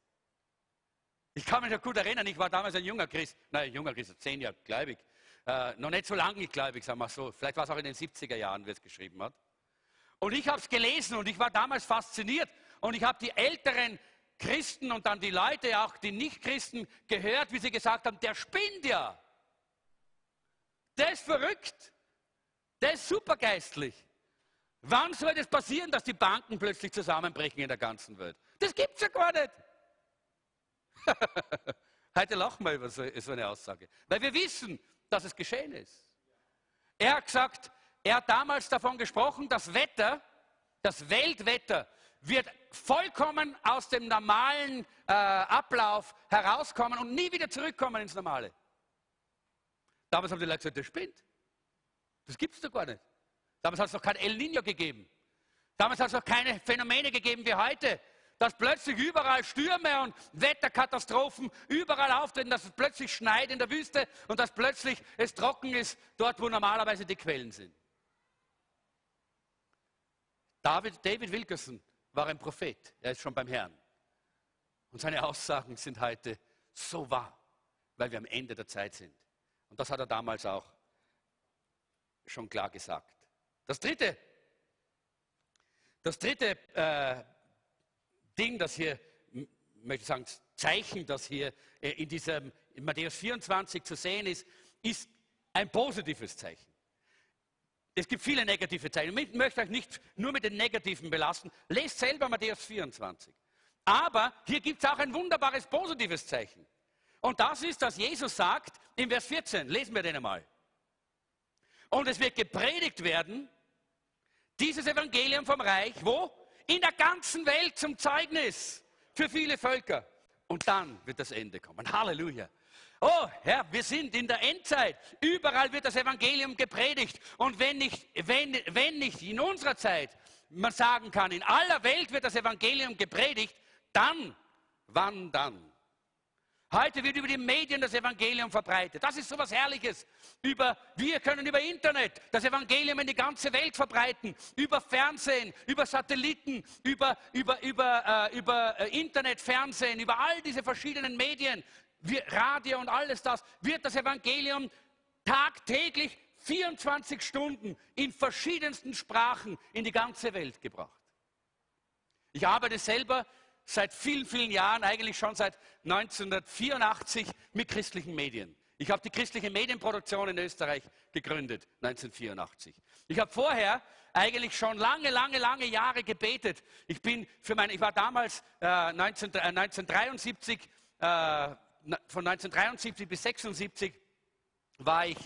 [SPEAKER 1] Ich kann mich noch gut erinnern, ich war damals ein junger Christ, nein, junger Christ, zehn Jahre gläubig, äh, noch nicht so lange gläubig, sagen wir so, vielleicht war es auch in den 70er Jahren, wie es geschrieben hat. Und ich habe es gelesen und ich war damals fasziniert und ich habe die älteren Christen und dann die Leute, auch die Nicht-Christen, gehört, wie sie gesagt haben, der spinnt ja. Der ist verrückt. Der ist supergeistlich. Wann soll das passieren, dass die Banken plötzlich zusammenbrechen in der ganzen Welt? Das gibt es ja gar nicht. Heute lachen wir über so, eine Aussage. Weil wir wissen, dass es geschehen ist. Er hat gesagt, er hat damals davon gesprochen, das Wetter, das Weltwetter wird vollkommen aus dem normalen äh, Ablauf herauskommen und nie wieder zurückkommen ins Normale. Damals haben die Leute gesagt, das spinnt. Das gibt es doch gar nicht. Damals hat es noch kein El Nino gegeben. Damals hat es noch keine Phänomene gegeben wie heute, dass plötzlich überall Stürme und Wetterkatastrophen überall auftreten, dass es plötzlich schneit in der Wüste und dass plötzlich es trocken ist, dort wo normalerweise die Quellen sind. David, David Wilkerson war ein Prophet, er ist schon beim Herrn. Und seine Aussagen sind heute so wahr, weil wir am Ende der Zeit sind. Und das hat er damals auch schon klar gesagt. Das dritte, das dritte äh, Ding, das hier, möchte ich sagen, Zeichen, das hier äh, in diesem in Matthäus 24 zu sehen ist, ist ein positives Zeichen. Es gibt viele negative Zeichen. Ich möchte euch nicht nur mit den negativen belasten. Lest selber Matthäus 24. Aber hier gibt es auch ein wunderbares positives Zeichen. Und das ist, dass Jesus sagt im Vers 14, lesen wir den einmal. Und es wird gepredigt werden, dieses Evangelium vom Reich, wo? In der ganzen Welt zum Zeugnis für viele Völker. Und dann wird das Ende kommen. Halleluja. Oh Herr, wir sind in der Endzeit. Überall wird das Evangelium gepredigt. Und wenn nicht, wenn, wenn nicht in unserer Zeit man sagen kann, in aller Welt wird das Evangelium gepredigt, dann, wann dann? Heute wird über die Medien das Evangelium verbreitet. Das ist so etwas Herrliches. Über, wir können über Internet das Evangelium in die ganze Welt verbreiten. Über Fernsehen, über Satelliten, über, über, über, äh, über äh, Internet, Fernsehen, über all diese verschiedenen Medien, Radio und alles das, wird das Evangelium tagtäglich 24 Stunden in verschiedensten Sprachen in die ganze Welt gebracht. Ich arbeite selber seit vielen, vielen Jahren, eigentlich schon seit 1984 mit christlichen Medien. Ich habe die christliche Medienproduktion in Österreich gegründet, 1984. Ich habe vorher eigentlich schon lange, lange, lange Jahre gebetet. Ich, bin für meine, ich war damals äh, 19, äh, 1973, äh, von 1973 bis 1976 war ich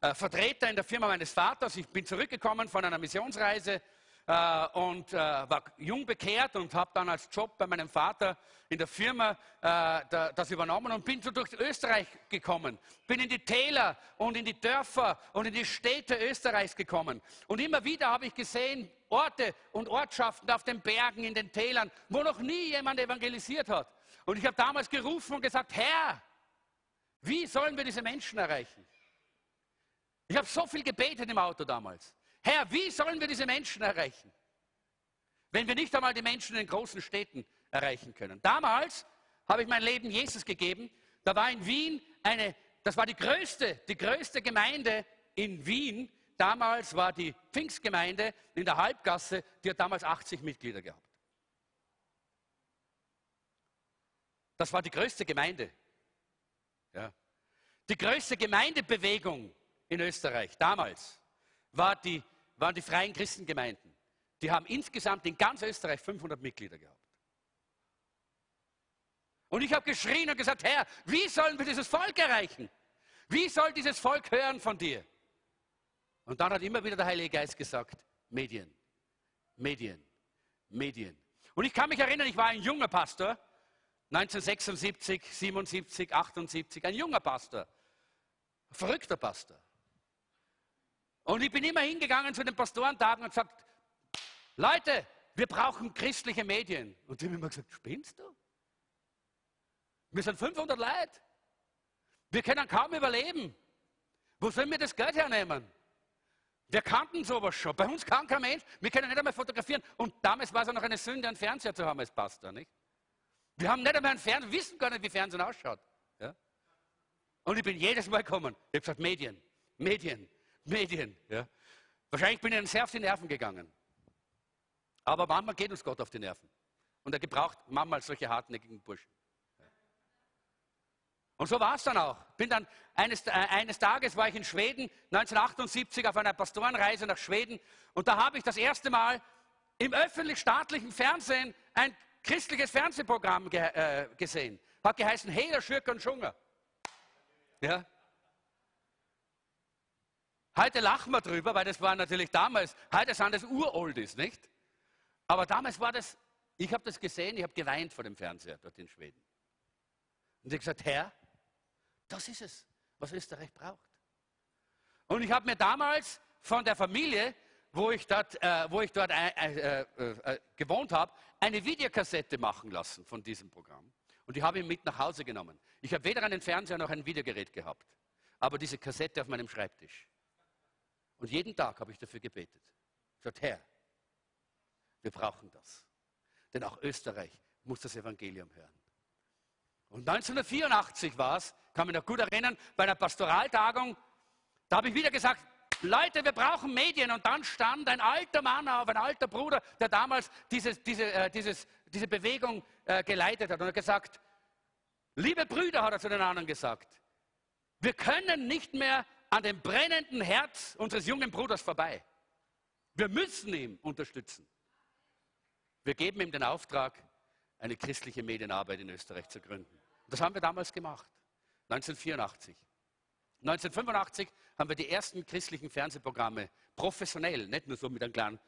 [SPEAKER 1] äh, Vertreter in der Firma meines Vaters. Ich bin zurückgekommen von einer Missionsreise äh, und äh, war jung bekehrt und habe dann als Job bei meinem Vater in der Firma äh, da, das übernommen und bin so durch Österreich gekommen. Bin in die Täler und in die Dörfer und in die Städte Österreichs gekommen. Und immer wieder habe ich gesehen, Orte und Ortschaften auf den Bergen, in den Tälern, wo noch nie jemand evangelisiert hat. Und ich habe damals gerufen und gesagt, Herr, wie sollen wir diese Menschen erreichen? Ich habe so viel gebetet im Auto damals. Herr, wie sollen wir diese Menschen erreichen, wenn wir nicht einmal die Menschen in den großen Städten erreichen können? Damals habe ich mein Leben Jesus gegeben. Da war in Wien eine, das war die größte, die größte Gemeinde in Wien. Damals war die Pfingstgemeinde in der Halbgasse, die hat damals 80 Mitglieder gehabt. Das war die größte Gemeinde. Ja. Die größte Gemeindebewegung in Österreich damals war die waren die freien Christengemeinden. Die haben insgesamt in ganz Österreich 500 Mitglieder gehabt. Und ich habe geschrien und gesagt, Herr, wie sollen wir dieses Volk erreichen? Wie soll dieses Volk hören von dir? Und dann hat immer wieder der Heilige Geist gesagt, Medien, Medien, Medien. Und ich kann mich erinnern, ich war ein junger Pastor, 1976, 77, 78, ein junger Pastor, ein verrückter Pastor. Und ich bin immer hingegangen zu den Pastorentagen und gesagt, Leute, wir brauchen christliche Medien. Und die haben immer gesagt, spinnst du? Wir sind 500 Leute. Wir können kaum überleben. Wo sollen wir das Geld hernehmen? Wir kannten sowas schon. Bei uns kann kein Mensch. Wir können nicht einmal fotografieren. Und damals war es auch noch eine Sünde, einen Fernseher zu haben als Pastor. Nicht? Wir haben nicht einmal einen Fernseher, wissen gar nicht, wie Fernsehen ausschaut. Ja? Und ich bin jedes Mal gekommen. Ich habe gesagt, Medien, Medien, Medien. Ja. Wahrscheinlich bin ich ihnen sehr auf die Nerven gegangen. Aber manchmal geht uns Gott auf die Nerven. Und er gebraucht manchmal solche hartnäckigen Burschen. Und so war es dann auch. Bin dann eines, äh, eines Tages war ich in Schweden, 1978 auf einer Pastorenreise nach Schweden. Und da habe ich das erste Mal im öffentlich-staatlichen Fernsehen ein christliches Fernsehprogramm ge äh, gesehen. Hat geheißen Heder, Schürker und Schunger. Ja. Heute lachen wir drüber, weil das war natürlich damals, heute sind das Uroldies, nicht? Aber damals war das, ich habe das gesehen, ich habe geweint vor dem Fernseher dort in Schweden. Und ich habe gesagt, Herr, das ist es, was Österreich braucht. Und ich habe mir damals von der Familie, wo ich dort, äh, wo ich dort äh, äh, äh gewohnt habe, eine Videokassette machen lassen von diesem Programm. Und die habe ich mit nach Hause genommen. Ich habe weder einen Fernseher noch ein Videogerät gehabt, aber diese Kassette auf meinem Schreibtisch. Und jeden Tag habe ich dafür gebetet. Gesagt, Herr, wir brauchen das. Denn auch Österreich muss das Evangelium hören. Und 1984 war es, kann mich noch gut erinnern, bei einer Pastoraltagung, da habe ich wieder gesagt, Leute, wir brauchen Medien. Und dann stand ein alter Mann auf, ein alter Bruder, der damals dieses, diese, äh, dieses, diese Bewegung äh, geleitet hat und hat gesagt, liebe Brüder, hat er zu den anderen gesagt, wir können nicht mehr an dem brennenden Herz unseres jungen Bruders vorbei. Wir müssen ihn unterstützen. Wir geben ihm den Auftrag, eine christliche Medienarbeit in Österreich zu gründen. Das haben wir damals gemacht, 1984. 1985 haben wir die ersten christlichen Fernsehprogramme professionell, nicht nur so mit einem kleinen,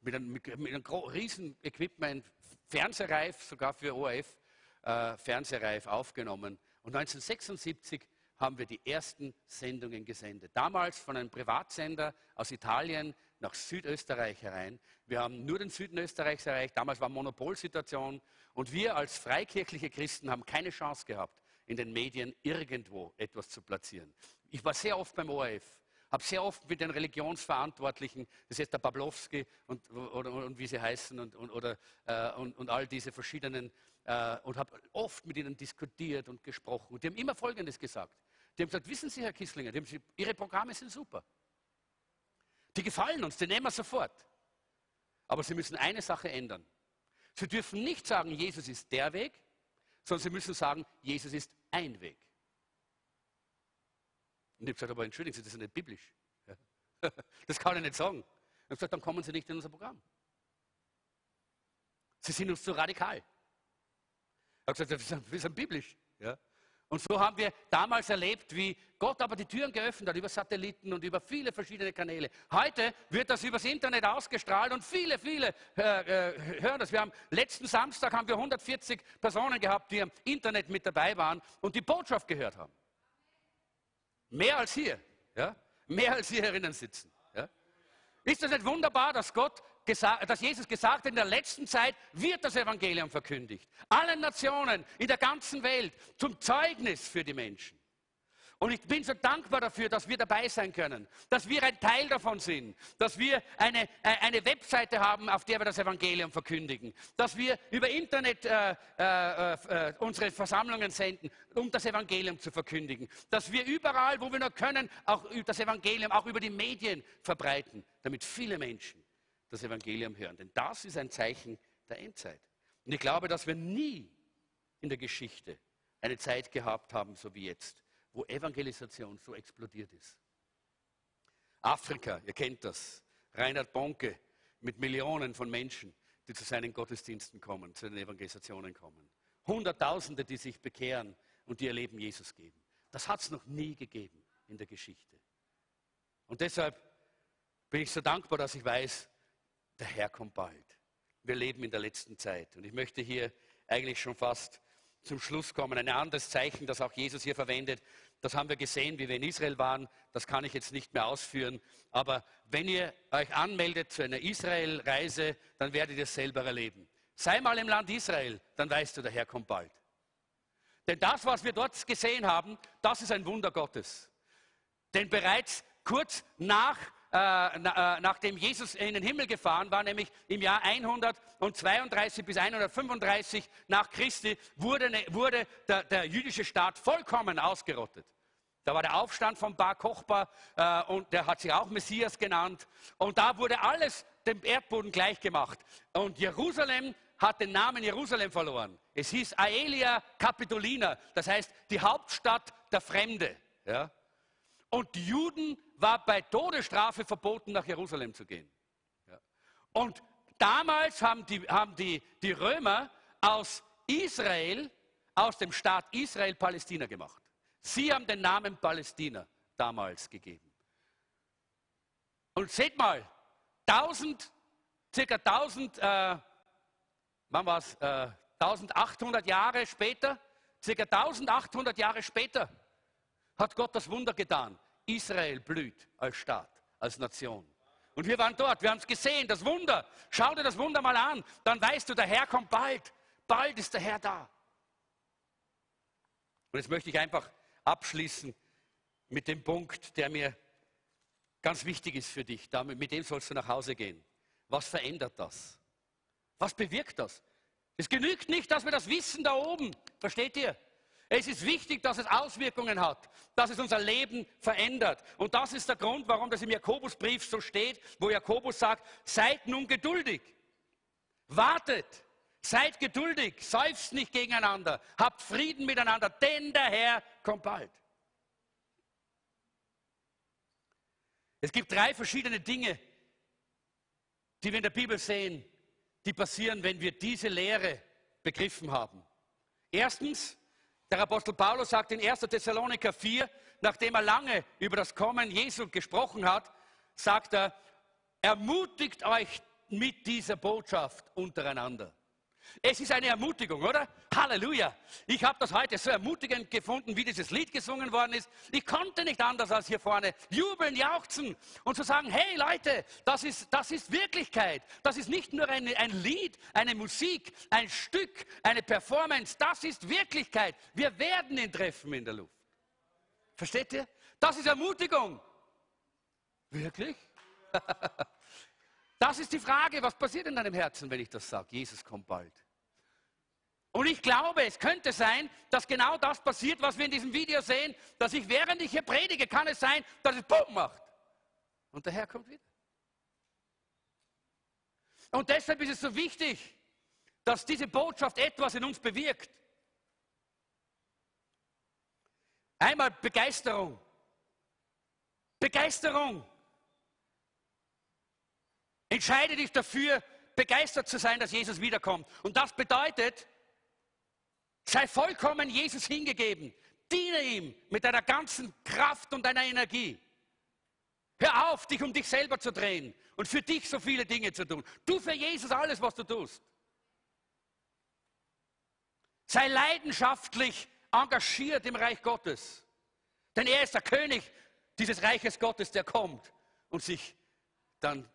[SPEAKER 1] mit einem, mit einem riesen Equipment, fernsehreif, sogar für ORF, äh, fernsehreif aufgenommen. Und 1976 haben wir die ersten Sendungen gesendet. Damals von einem Privatsender aus Italien nach Südösterreich herein. Wir haben nur den Süden Österreichs erreicht. Damals war Monopolsituation. Und wir als freikirchliche Christen haben keine Chance gehabt, in den Medien irgendwo etwas zu platzieren. Ich war sehr oft beim ORF, habe sehr oft mit den Religionsverantwortlichen, das ist der Pawlowski und, oder, und wie sie heißen und, und oder, äh, und, und, all diese verschiedenen, äh, und habe oft mit ihnen diskutiert und gesprochen. Und die haben immer Folgendes gesagt. Die haben gesagt, wissen Sie, Herr Kisslinger, gesagt, Ihre Programme sind super. Die gefallen uns, die nehmen wir sofort. Aber Sie müssen eine Sache ändern. Sie dürfen nicht sagen, Jesus ist der Weg, sondern Sie müssen sagen, Jesus ist ein Weg. Und ich habe gesagt, aber entschuldigen Sie, das ist nicht biblisch. Das kann ich nicht sagen. Ich habe gesagt, dann kommen Sie nicht in unser Programm. Sie sind uns zu radikal. Ich habe gesagt, wir sind biblisch. Ja? Und so haben wir damals erlebt, wie Gott aber die Türen geöffnet hat über Satelliten und über viele verschiedene Kanäle. Heute wird das übers Internet ausgestrahlt und viele, viele äh, äh, hören das. Wir haben letzten Samstag haben wir 140 Personen gehabt, die am Internet mit dabei waren und die Botschaft gehört haben. Mehr als hier, ja? Mehr als hier herinnen sitzen. Ja? Ist das nicht wunderbar, dass Gott dass Jesus gesagt hat, in der letzten Zeit wird das Evangelium verkündigt. Allen Nationen in der ganzen Welt zum Zeugnis für die Menschen. Und ich bin so dankbar dafür, dass wir dabei sein können, dass wir ein Teil davon sind, dass wir eine, äh, eine Webseite haben, auf der wir das Evangelium verkündigen, dass wir über Internet äh, äh, äh, unsere Versammlungen senden, um das Evangelium zu verkündigen, dass wir überall, wo wir nur können, auch das Evangelium auch über die Medien verbreiten, damit viele Menschen das Evangelium hören. Denn das ist ein Zeichen der Endzeit. Und ich glaube, dass wir nie in der Geschichte eine Zeit gehabt haben, so wie jetzt, wo Evangelisation so explodiert ist. Afrika, ihr kennt das. Reinhard Bonke mit Millionen von Menschen, die zu seinen Gottesdiensten kommen, zu den Evangelisationen kommen. Hunderttausende, die sich bekehren und die ihr Leben Jesus geben. Das hat es noch nie gegeben in der Geschichte. Und deshalb bin ich so dankbar, dass ich weiß, der Herr kommt bald. Wir leben in der letzten Zeit. Und ich möchte hier eigentlich schon fast zum Schluss kommen. Ein anderes Zeichen, das auch Jesus hier verwendet, das haben wir gesehen, wie wir in Israel waren. Das kann ich jetzt nicht mehr ausführen. Aber wenn ihr euch anmeldet zu einer Israel-Reise, dann werdet ihr es selber erleben. Sei mal im Land Israel, dann weißt du, der Herr kommt bald. Denn das, was wir dort gesehen haben, das ist ein Wunder Gottes. Denn bereits kurz nach äh, äh, nachdem Jesus in den Himmel gefahren war, nämlich im Jahr 132 bis 135 nach Christi, wurde, ne, wurde der, der jüdische Staat vollkommen ausgerottet. Da war der Aufstand von Bar Kochba äh, und der hat sich auch Messias genannt. Und da wurde alles dem Erdboden gleichgemacht. Und Jerusalem hat den Namen Jerusalem verloren. Es hieß Aelia Capitolina, das heißt die Hauptstadt der Fremde. Ja? Und die Juden war bei Todesstrafe verboten, nach Jerusalem zu gehen. Und damals haben, die, haben die, die Römer aus Israel, aus dem Staat Israel Palästina gemacht. Sie haben den Namen Palästina damals gegeben. Und seht mal, 1000, circa 1000, äh, wann war's, äh, 1800 Jahre später, circa 1800 Jahre später, hat Gott das Wunder getan. Israel blüht als Staat, als Nation. Und wir waren dort, wir haben es gesehen, das Wunder. Schau dir das Wunder mal an, dann weißt du, der Herr kommt bald. Bald ist der Herr da. Und jetzt möchte ich einfach abschließen mit dem Punkt, der mir ganz wichtig ist für dich. mit dem sollst du nach Hause gehen. Was verändert das? Was bewirkt das? Es genügt nicht, dass wir das wissen da oben. Versteht ihr? Es ist wichtig, dass es Auswirkungen hat, dass es unser Leben verändert. Und das ist der Grund, warum das im Jakobusbrief so steht, wo Jakobus sagt, seid nun geduldig. Wartet. Seid geduldig. Seufzt nicht gegeneinander. Habt Frieden miteinander, denn der Herr kommt bald. Es gibt drei verschiedene Dinge, die wir in der Bibel sehen, die passieren, wenn wir diese Lehre begriffen haben. Erstens, der Apostel Paulus sagt in 1. Thessaloniker 4, nachdem er lange über das Kommen Jesu gesprochen hat, sagt er, ermutigt euch mit dieser Botschaft untereinander. Es ist eine Ermutigung, oder? Halleluja. Ich habe das heute so ermutigend gefunden, wie dieses Lied gesungen worden ist. Ich konnte nicht anders als hier vorne jubeln, jauchzen und zu sagen, hey Leute, das ist, das ist Wirklichkeit. Das ist nicht nur eine, ein Lied, eine Musik, ein Stück, eine Performance. Das ist Wirklichkeit. Wir werden ihn treffen in der Luft. Versteht ihr? Das ist Ermutigung. Wirklich? Das ist die Frage, was passiert in deinem Herzen, wenn ich das sage? Jesus kommt bald. Und ich glaube, es könnte sein, dass genau das passiert, was wir in diesem Video sehen, dass ich während ich hier predige, kann es sein, dass es Boom macht. Und der Herr kommt wieder. Und deshalb ist es so wichtig, dass diese Botschaft etwas in uns bewirkt. Einmal Begeisterung. Begeisterung. Entscheide dich dafür, begeistert zu sein, dass Jesus wiederkommt. Und das bedeutet, sei vollkommen Jesus hingegeben. Diene ihm mit deiner ganzen Kraft und deiner Energie. Hör auf, dich um dich selber zu drehen und für dich so viele Dinge zu tun. Tu für Jesus alles, was du tust. Sei leidenschaftlich engagiert im Reich Gottes. Denn er ist der König dieses Reiches Gottes, der kommt und sich dann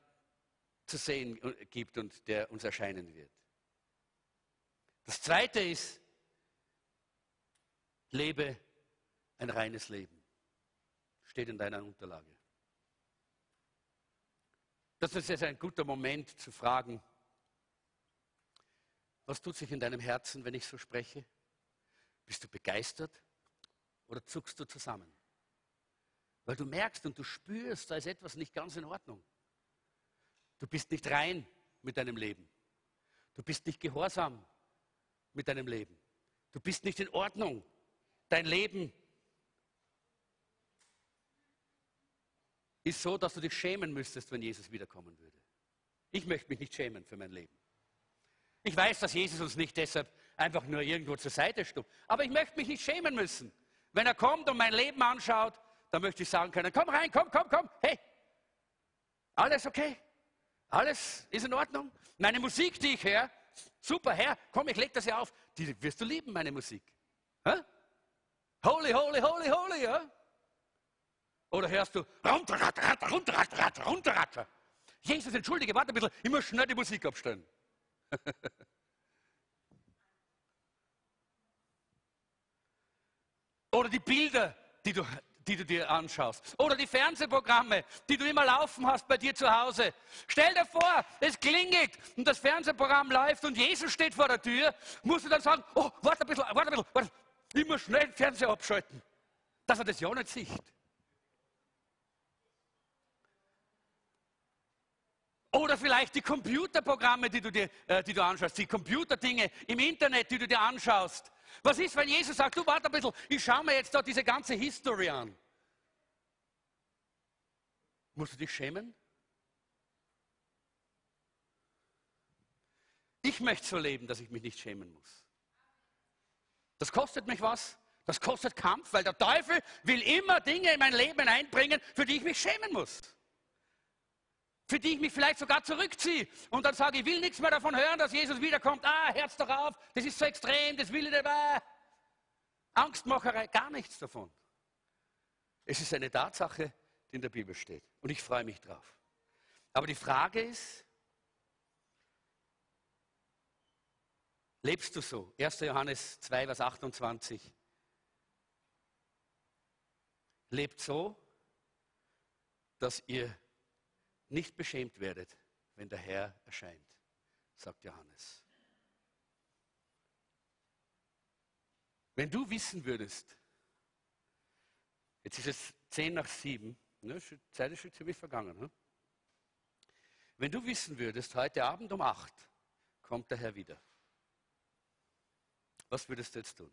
[SPEAKER 1] zu sehen gibt und der uns erscheinen wird. Das Zweite ist, lebe ein reines Leben. Steht in deiner Unterlage. Das ist jetzt ein guter Moment zu fragen, was tut sich in deinem Herzen, wenn ich so spreche? Bist du begeistert oder zuckst du zusammen? Weil du merkst und du spürst, da ist etwas nicht ganz in Ordnung. Du bist nicht rein mit deinem Leben. Du bist nicht gehorsam mit deinem Leben. Du bist nicht in Ordnung. Dein Leben ist so, dass du dich schämen müsstest, wenn Jesus wiederkommen würde. Ich möchte mich nicht schämen für mein Leben. Ich weiß, dass Jesus uns nicht deshalb einfach nur irgendwo zur Seite stumpft. Aber ich möchte mich nicht schämen müssen. Wenn er kommt und mein Leben anschaut, dann möchte ich sagen können, komm rein, komm, komm, komm, hey, alles okay? Alles ist in Ordnung. Meine Musik, die ich höre, super, Herr, komm, ich lege das ja auf. Die wirst du lieben, meine Musik. Hä? Holy, holy, holy, holy, ja? Oder hörst du runterratter, ratter, runterratter, ratter, runterratter. Jesus, entschuldige, warte ein bisschen, ich muss schnell die Musik abstellen. Oder die Bilder, die du die du dir anschaust. Oder die Fernsehprogramme, die du immer laufen hast bei dir zu Hause. Stell dir vor, es klingelt und das Fernsehprogramm läuft und Jesus steht vor der Tür, musst du dann sagen, oh, warte ein bisschen, warte ein bisschen, warte. muss schnell den Fernseher abschalten, dass er das ja nicht sieht. Oder vielleicht die Computerprogramme, die du dir äh, die du anschaust, die Computerdinge im Internet, die du dir anschaust. Was ist, wenn Jesus sagt, du warte ein bisschen, ich schaue mir jetzt da diese ganze History an. Musst du dich schämen? Ich möchte so leben, dass ich mich nicht schämen muss. Das kostet mich was. Das kostet Kampf, weil der Teufel will immer Dinge in mein Leben einbringen, für die ich mich schämen muss. Für die ich mich vielleicht sogar zurückziehe und dann sage, ich will nichts mehr davon hören, dass Jesus wiederkommt. Ah, Herz doch auf, das ist so extrem, das will ich nicht. Ah. Angstmacherei, gar nichts davon. Es ist eine Tatsache, die in der Bibel steht. Und ich freue mich drauf. Aber die Frage ist, lebst du so? 1. Johannes 2, Vers 28. Lebt so, dass ihr nicht beschämt werdet, wenn der Herr erscheint, sagt Johannes. Wenn du wissen würdest, jetzt ist es 10 nach 7, Ne, Zeit ist schon ziemlich vergangen. Ne? Wenn du wissen würdest, heute Abend um 8 kommt der Herr wieder, was würdest du jetzt tun?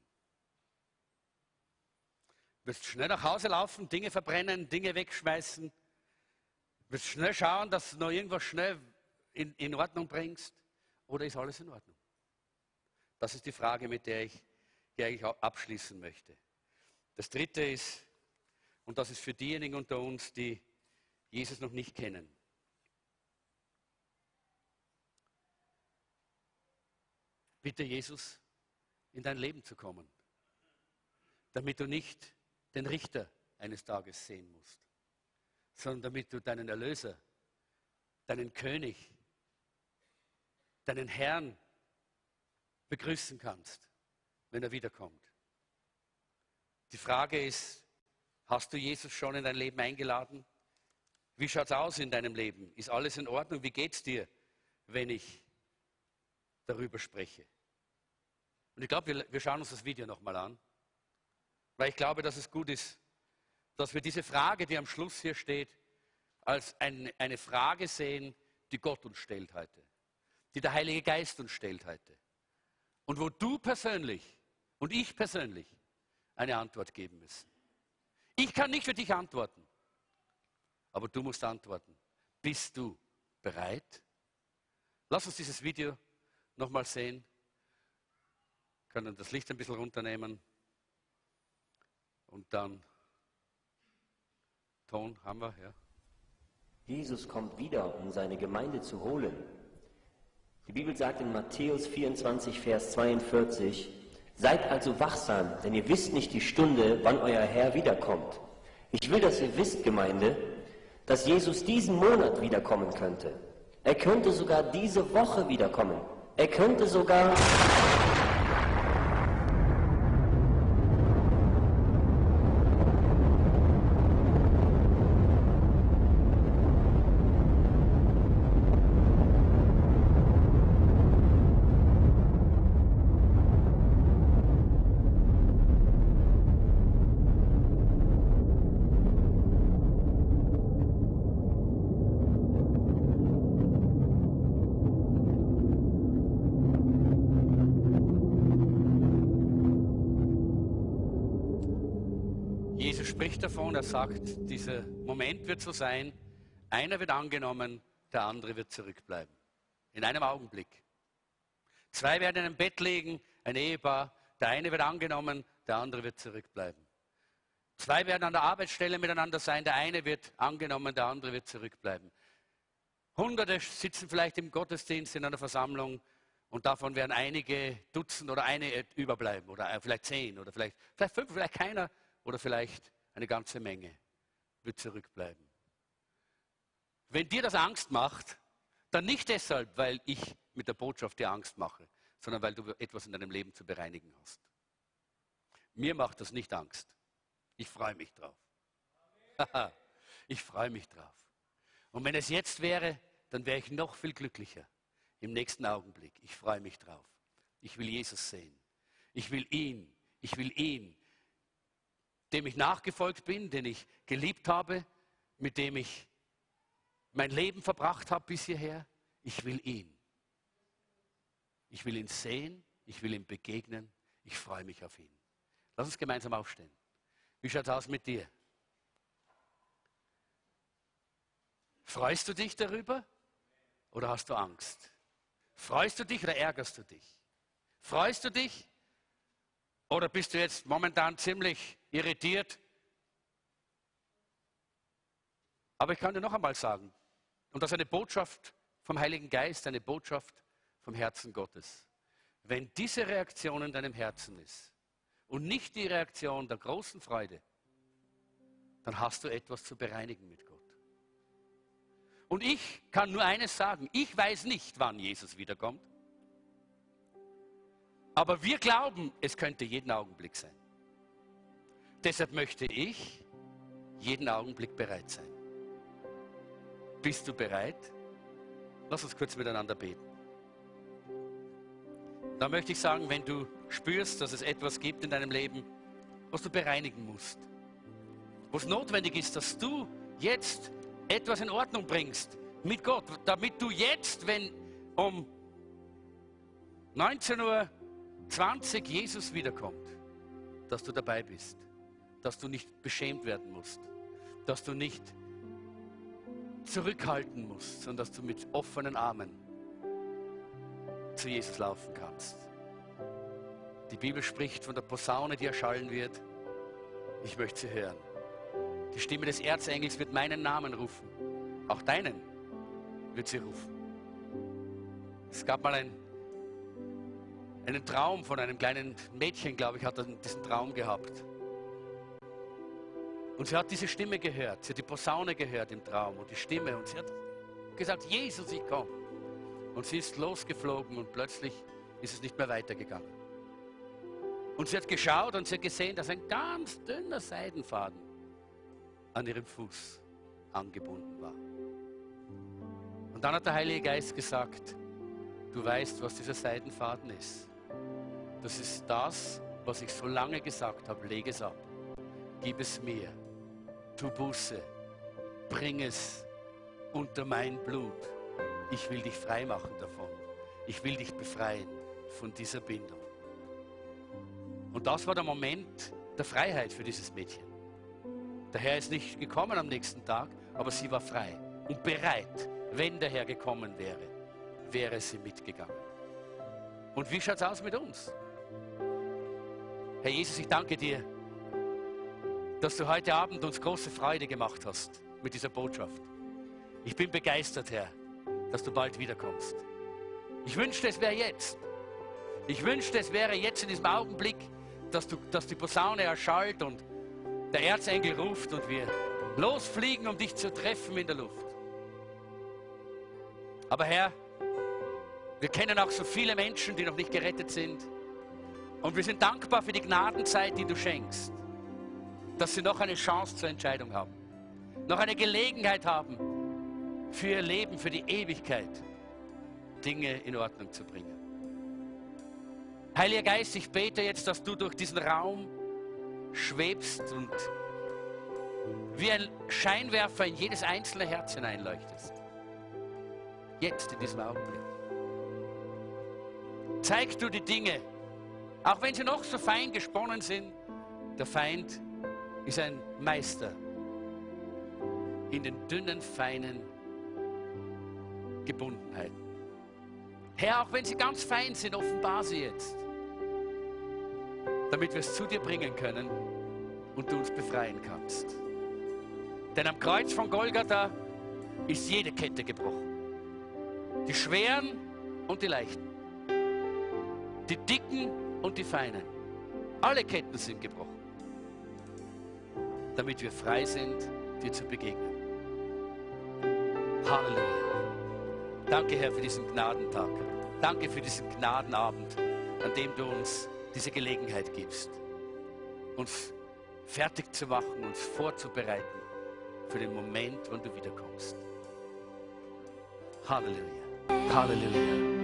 [SPEAKER 1] Wirst schnell nach Hause laufen, Dinge verbrennen, Dinge wegschmeißen? Wirst schnell schauen, dass du noch irgendwas schnell in, in Ordnung bringst? Oder ist alles in Ordnung? Das ist die Frage, mit der ich hier eigentlich abschließen möchte. Das dritte ist, und das ist für diejenigen unter uns, die Jesus noch nicht kennen. Bitte Jesus, in dein Leben zu kommen, damit du nicht den Richter eines Tages sehen musst, sondern damit du deinen Erlöser, deinen König, deinen Herrn begrüßen kannst, wenn er wiederkommt. Die Frage ist, Hast du Jesus schon in dein Leben eingeladen? Wie schaut es aus in deinem Leben? Ist alles in Ordnung? Wie geht es dir, wenn ich darüber spreche? Und ich glaube, wir, wir schauen uns das Video nochmal an, weil ich glaube, dass es gut ist, dass wir diese Frage, die am Schluss hier steht, als ein, eine Frage sehen, die Gott uns stellt heute, die der Heilige Geist uns stellt heute. Und wo du persönlich und ich persönlich eine Antwort geben müssen. Ich kann nicht für dich antworten, aber du musst antworten. Bist du bereit? Lass uns dieses Video nochmal sehen. Wir können das Licht ein bisschen runternehmen. Und dann Ton haben wir, ja.
[SPEAKER 2] Jesus kommt wieder, um seine Gemeinde zu holen. Die Bibel sagt in Matthäus 24, Vers 42, Seid also wachsam, denn ihr wisst nicht die Stunde, wann euer Herr wiederkommt. Ich will, dass ihr wisst, Gemeinde, dass Jesus diesen Monat wiederkommen könnte. Er könnte sogar diese Woche wiederkommen. Er könnte sogar
[SPEAKER 1] spricht davon, er sagt, dieser Moment wird so sein, einer wird angenommen, der andere wird zurückbleiben. In einem Augenblick. Zwei werden in ein Bett liegen, ein Ehepaar, der eine wird angenommen, der andere wird zurückbleiben. Zwei werden an der Arbeitsstelle miteinander sein, der eine wird angenommen, der andere wird zurückbleiben. Hunderte sitzen vielleicht im Gottesdienst in einer Versammlung und davon werden einige Dutzend oder eine überbleiben oder äh, vielleicht zehn oder vielleicht, vielleicht fünf, vielleicht keiner oder vielleicht eine ganze Menge wird zurückbleiben. Wenn dir das Angst macht, dann nicht deshalb, weil ich mit der Botschaft dir Angst mache, sondern weil du etwas in deinem Leben zu bereinigen hast. Mir macht das nicht Angst. Ich freue mich drauf. ich freue mich drauf. Und wenn es jetzt wäre, dann wäre ich noch viel glücklicher im nächsten Augenblick. Ich freue mich drauf. Ich will Jesus sehen. Ich will ihn. Ich will ihn dem ich nachgefolgt bin, den ich geliebt habe, mit dem ich mein Leben verbracht habe bis hierher. Ich will ihn. Ich will ihn sehen, ich will ihm begegnen, ich freue mich auf ihn. Lass uns gemeinsam aufstehen. Wie schaut es aus mit dir? Freust du dich darüber oder hast du Angst? Freust du dich oder ärgerst du dich? Freust du dich oder bist du jetzt momentan ziemlich irritiert? Aber ich kann dir noch einmal sagen, und das ist eine Botschaft vom Heiligen Geist, eine Botschaft vom Herzen Gottes. Wenn diese Reaktion in deinem Herzen ist und nicht die Reaktion der großen Freude, dann hast du etwas zu bereinigen mit Gott. Und ich kann nur eines sagen, ich weiß nicht, wann Jesus wiederkommt. Aber wir glauben, es könnte jeden Augenblick sein. Deshalb möchte ich jeden Augenblick bereit sein. Bist du bereit? Lass uns kurz miteinander beten. Da möchte ich sagen, wenn du spürst, dass es etwas gibt in deinem Leben, was du bereinigen musst, was notwendig ist, dass du jetzt etwas in Ordnung bringst mit Gott, damit du jetzt, wenn um 19 Uhr 20 Jesus wiederkommt, dass du dabei bist, dass du nicht beschämt werden musst, dass du nicht zurückhalten musst, sondern dass du mit offenen Armen zu Jesus laufen kannst. Die Bibel spricht von der Posaune, die erschallen wird. Ich möchte sie hören. Die Stimme des Erzengels wird meinen Namen rufen. Auch deinen wird sie rufen. Es gab mal ein einen Traum von einem kleinen Mädchen, glaube ich, hat diesen Traum gehabt. Und sie hat diese Stimme gehört, sie hat die Posaune gehört im Traum und die Stimme und sie hat gesagt, Jesus, ich komme. Und sie ist losgeflogen und plötzlich ist es nicht mehr weitergegangen. Und sie hat geschaut und sie hat gesehen, dass ein ganz dünner Seidenfaden an ihrem Fuß angebunden war. Und dann hat der Heilige Geist gesagt, du weißt, was dieser Seidenfaden ist. Das ist das, was ich so lange gesagt habe. Leg es ab. Gib es mir. Tu Buße. Bring es unter mein Blut. Ich will dich frei machen davon. Ich will dich befreien von dieser Bindung. Und das war der Moment der Freiheit für dieses Mädchen. Der Herr ist nicht gekommen am nächsten Tag, aber sie war frei und bereit. Wenn der Herr gekommen wäre, wäre sie mitgegangen. Und wie schaut es aus mit uns? Herr Jesus, ich danke dir, dass du heute Abend uns große Freude gemacht hast mit dieser Botschaft. Ich bin begeistert, Herr, dass du bald wiederkommst. Ich wünschte, es wäre jetzt. Ich wünschte, es wäre jetzt in diesem Augenblick, dass, du, dass die Posaune erschallt und der Erzengel ruft und wir losfliegen, um dich zu treffen in der Luft. Aber Herr, wir kennen auch so viele Menschen, die noch nicht gerettet sind und wir sind dankbar für die Gnadenzeit, die du schenkst, dass sie noch eine Chance zur Entscheidung haben, noch eine Gelegenheit haben, für ihr Leben, für die Ewigkeit Dinge in Ordnung zu bringen. Heiliger Geist, ich bete jetzt, dass du durch diesen Raum schwebst und wie ein Scheinwerfer in jedes einzelne Herz hineinleuchtest. Jetzt in diesem Augenblick. Zeig du die Dinge, auch wenn sie noch so fein gesponnen sind, der Feind ist ein Meister in den dünnen, feinen Gebundenheiten. Herr, auch wenn sie ganz fein sind, offenbar sie jetzt, damit wir es zu dir bringen können und du uns befreien kannst. Denn am Kreuz von Golgatha ist jede Kette gebrochen. Die schweren und die leichten. Die dicken und die Feinen. Alle Ketten sind gebrochen, damit wir frei sind, dir zu begegnen. Halleluja. Danke, Herr, für diesen Gnadentag. Danke für diesen Gnadenabend, an dem du uns diese Gelegenheit gibst, uns fertig zu machen, uns vorzubereiten für den Moment, wann du wiederkommst. Halleluja. Halleluja.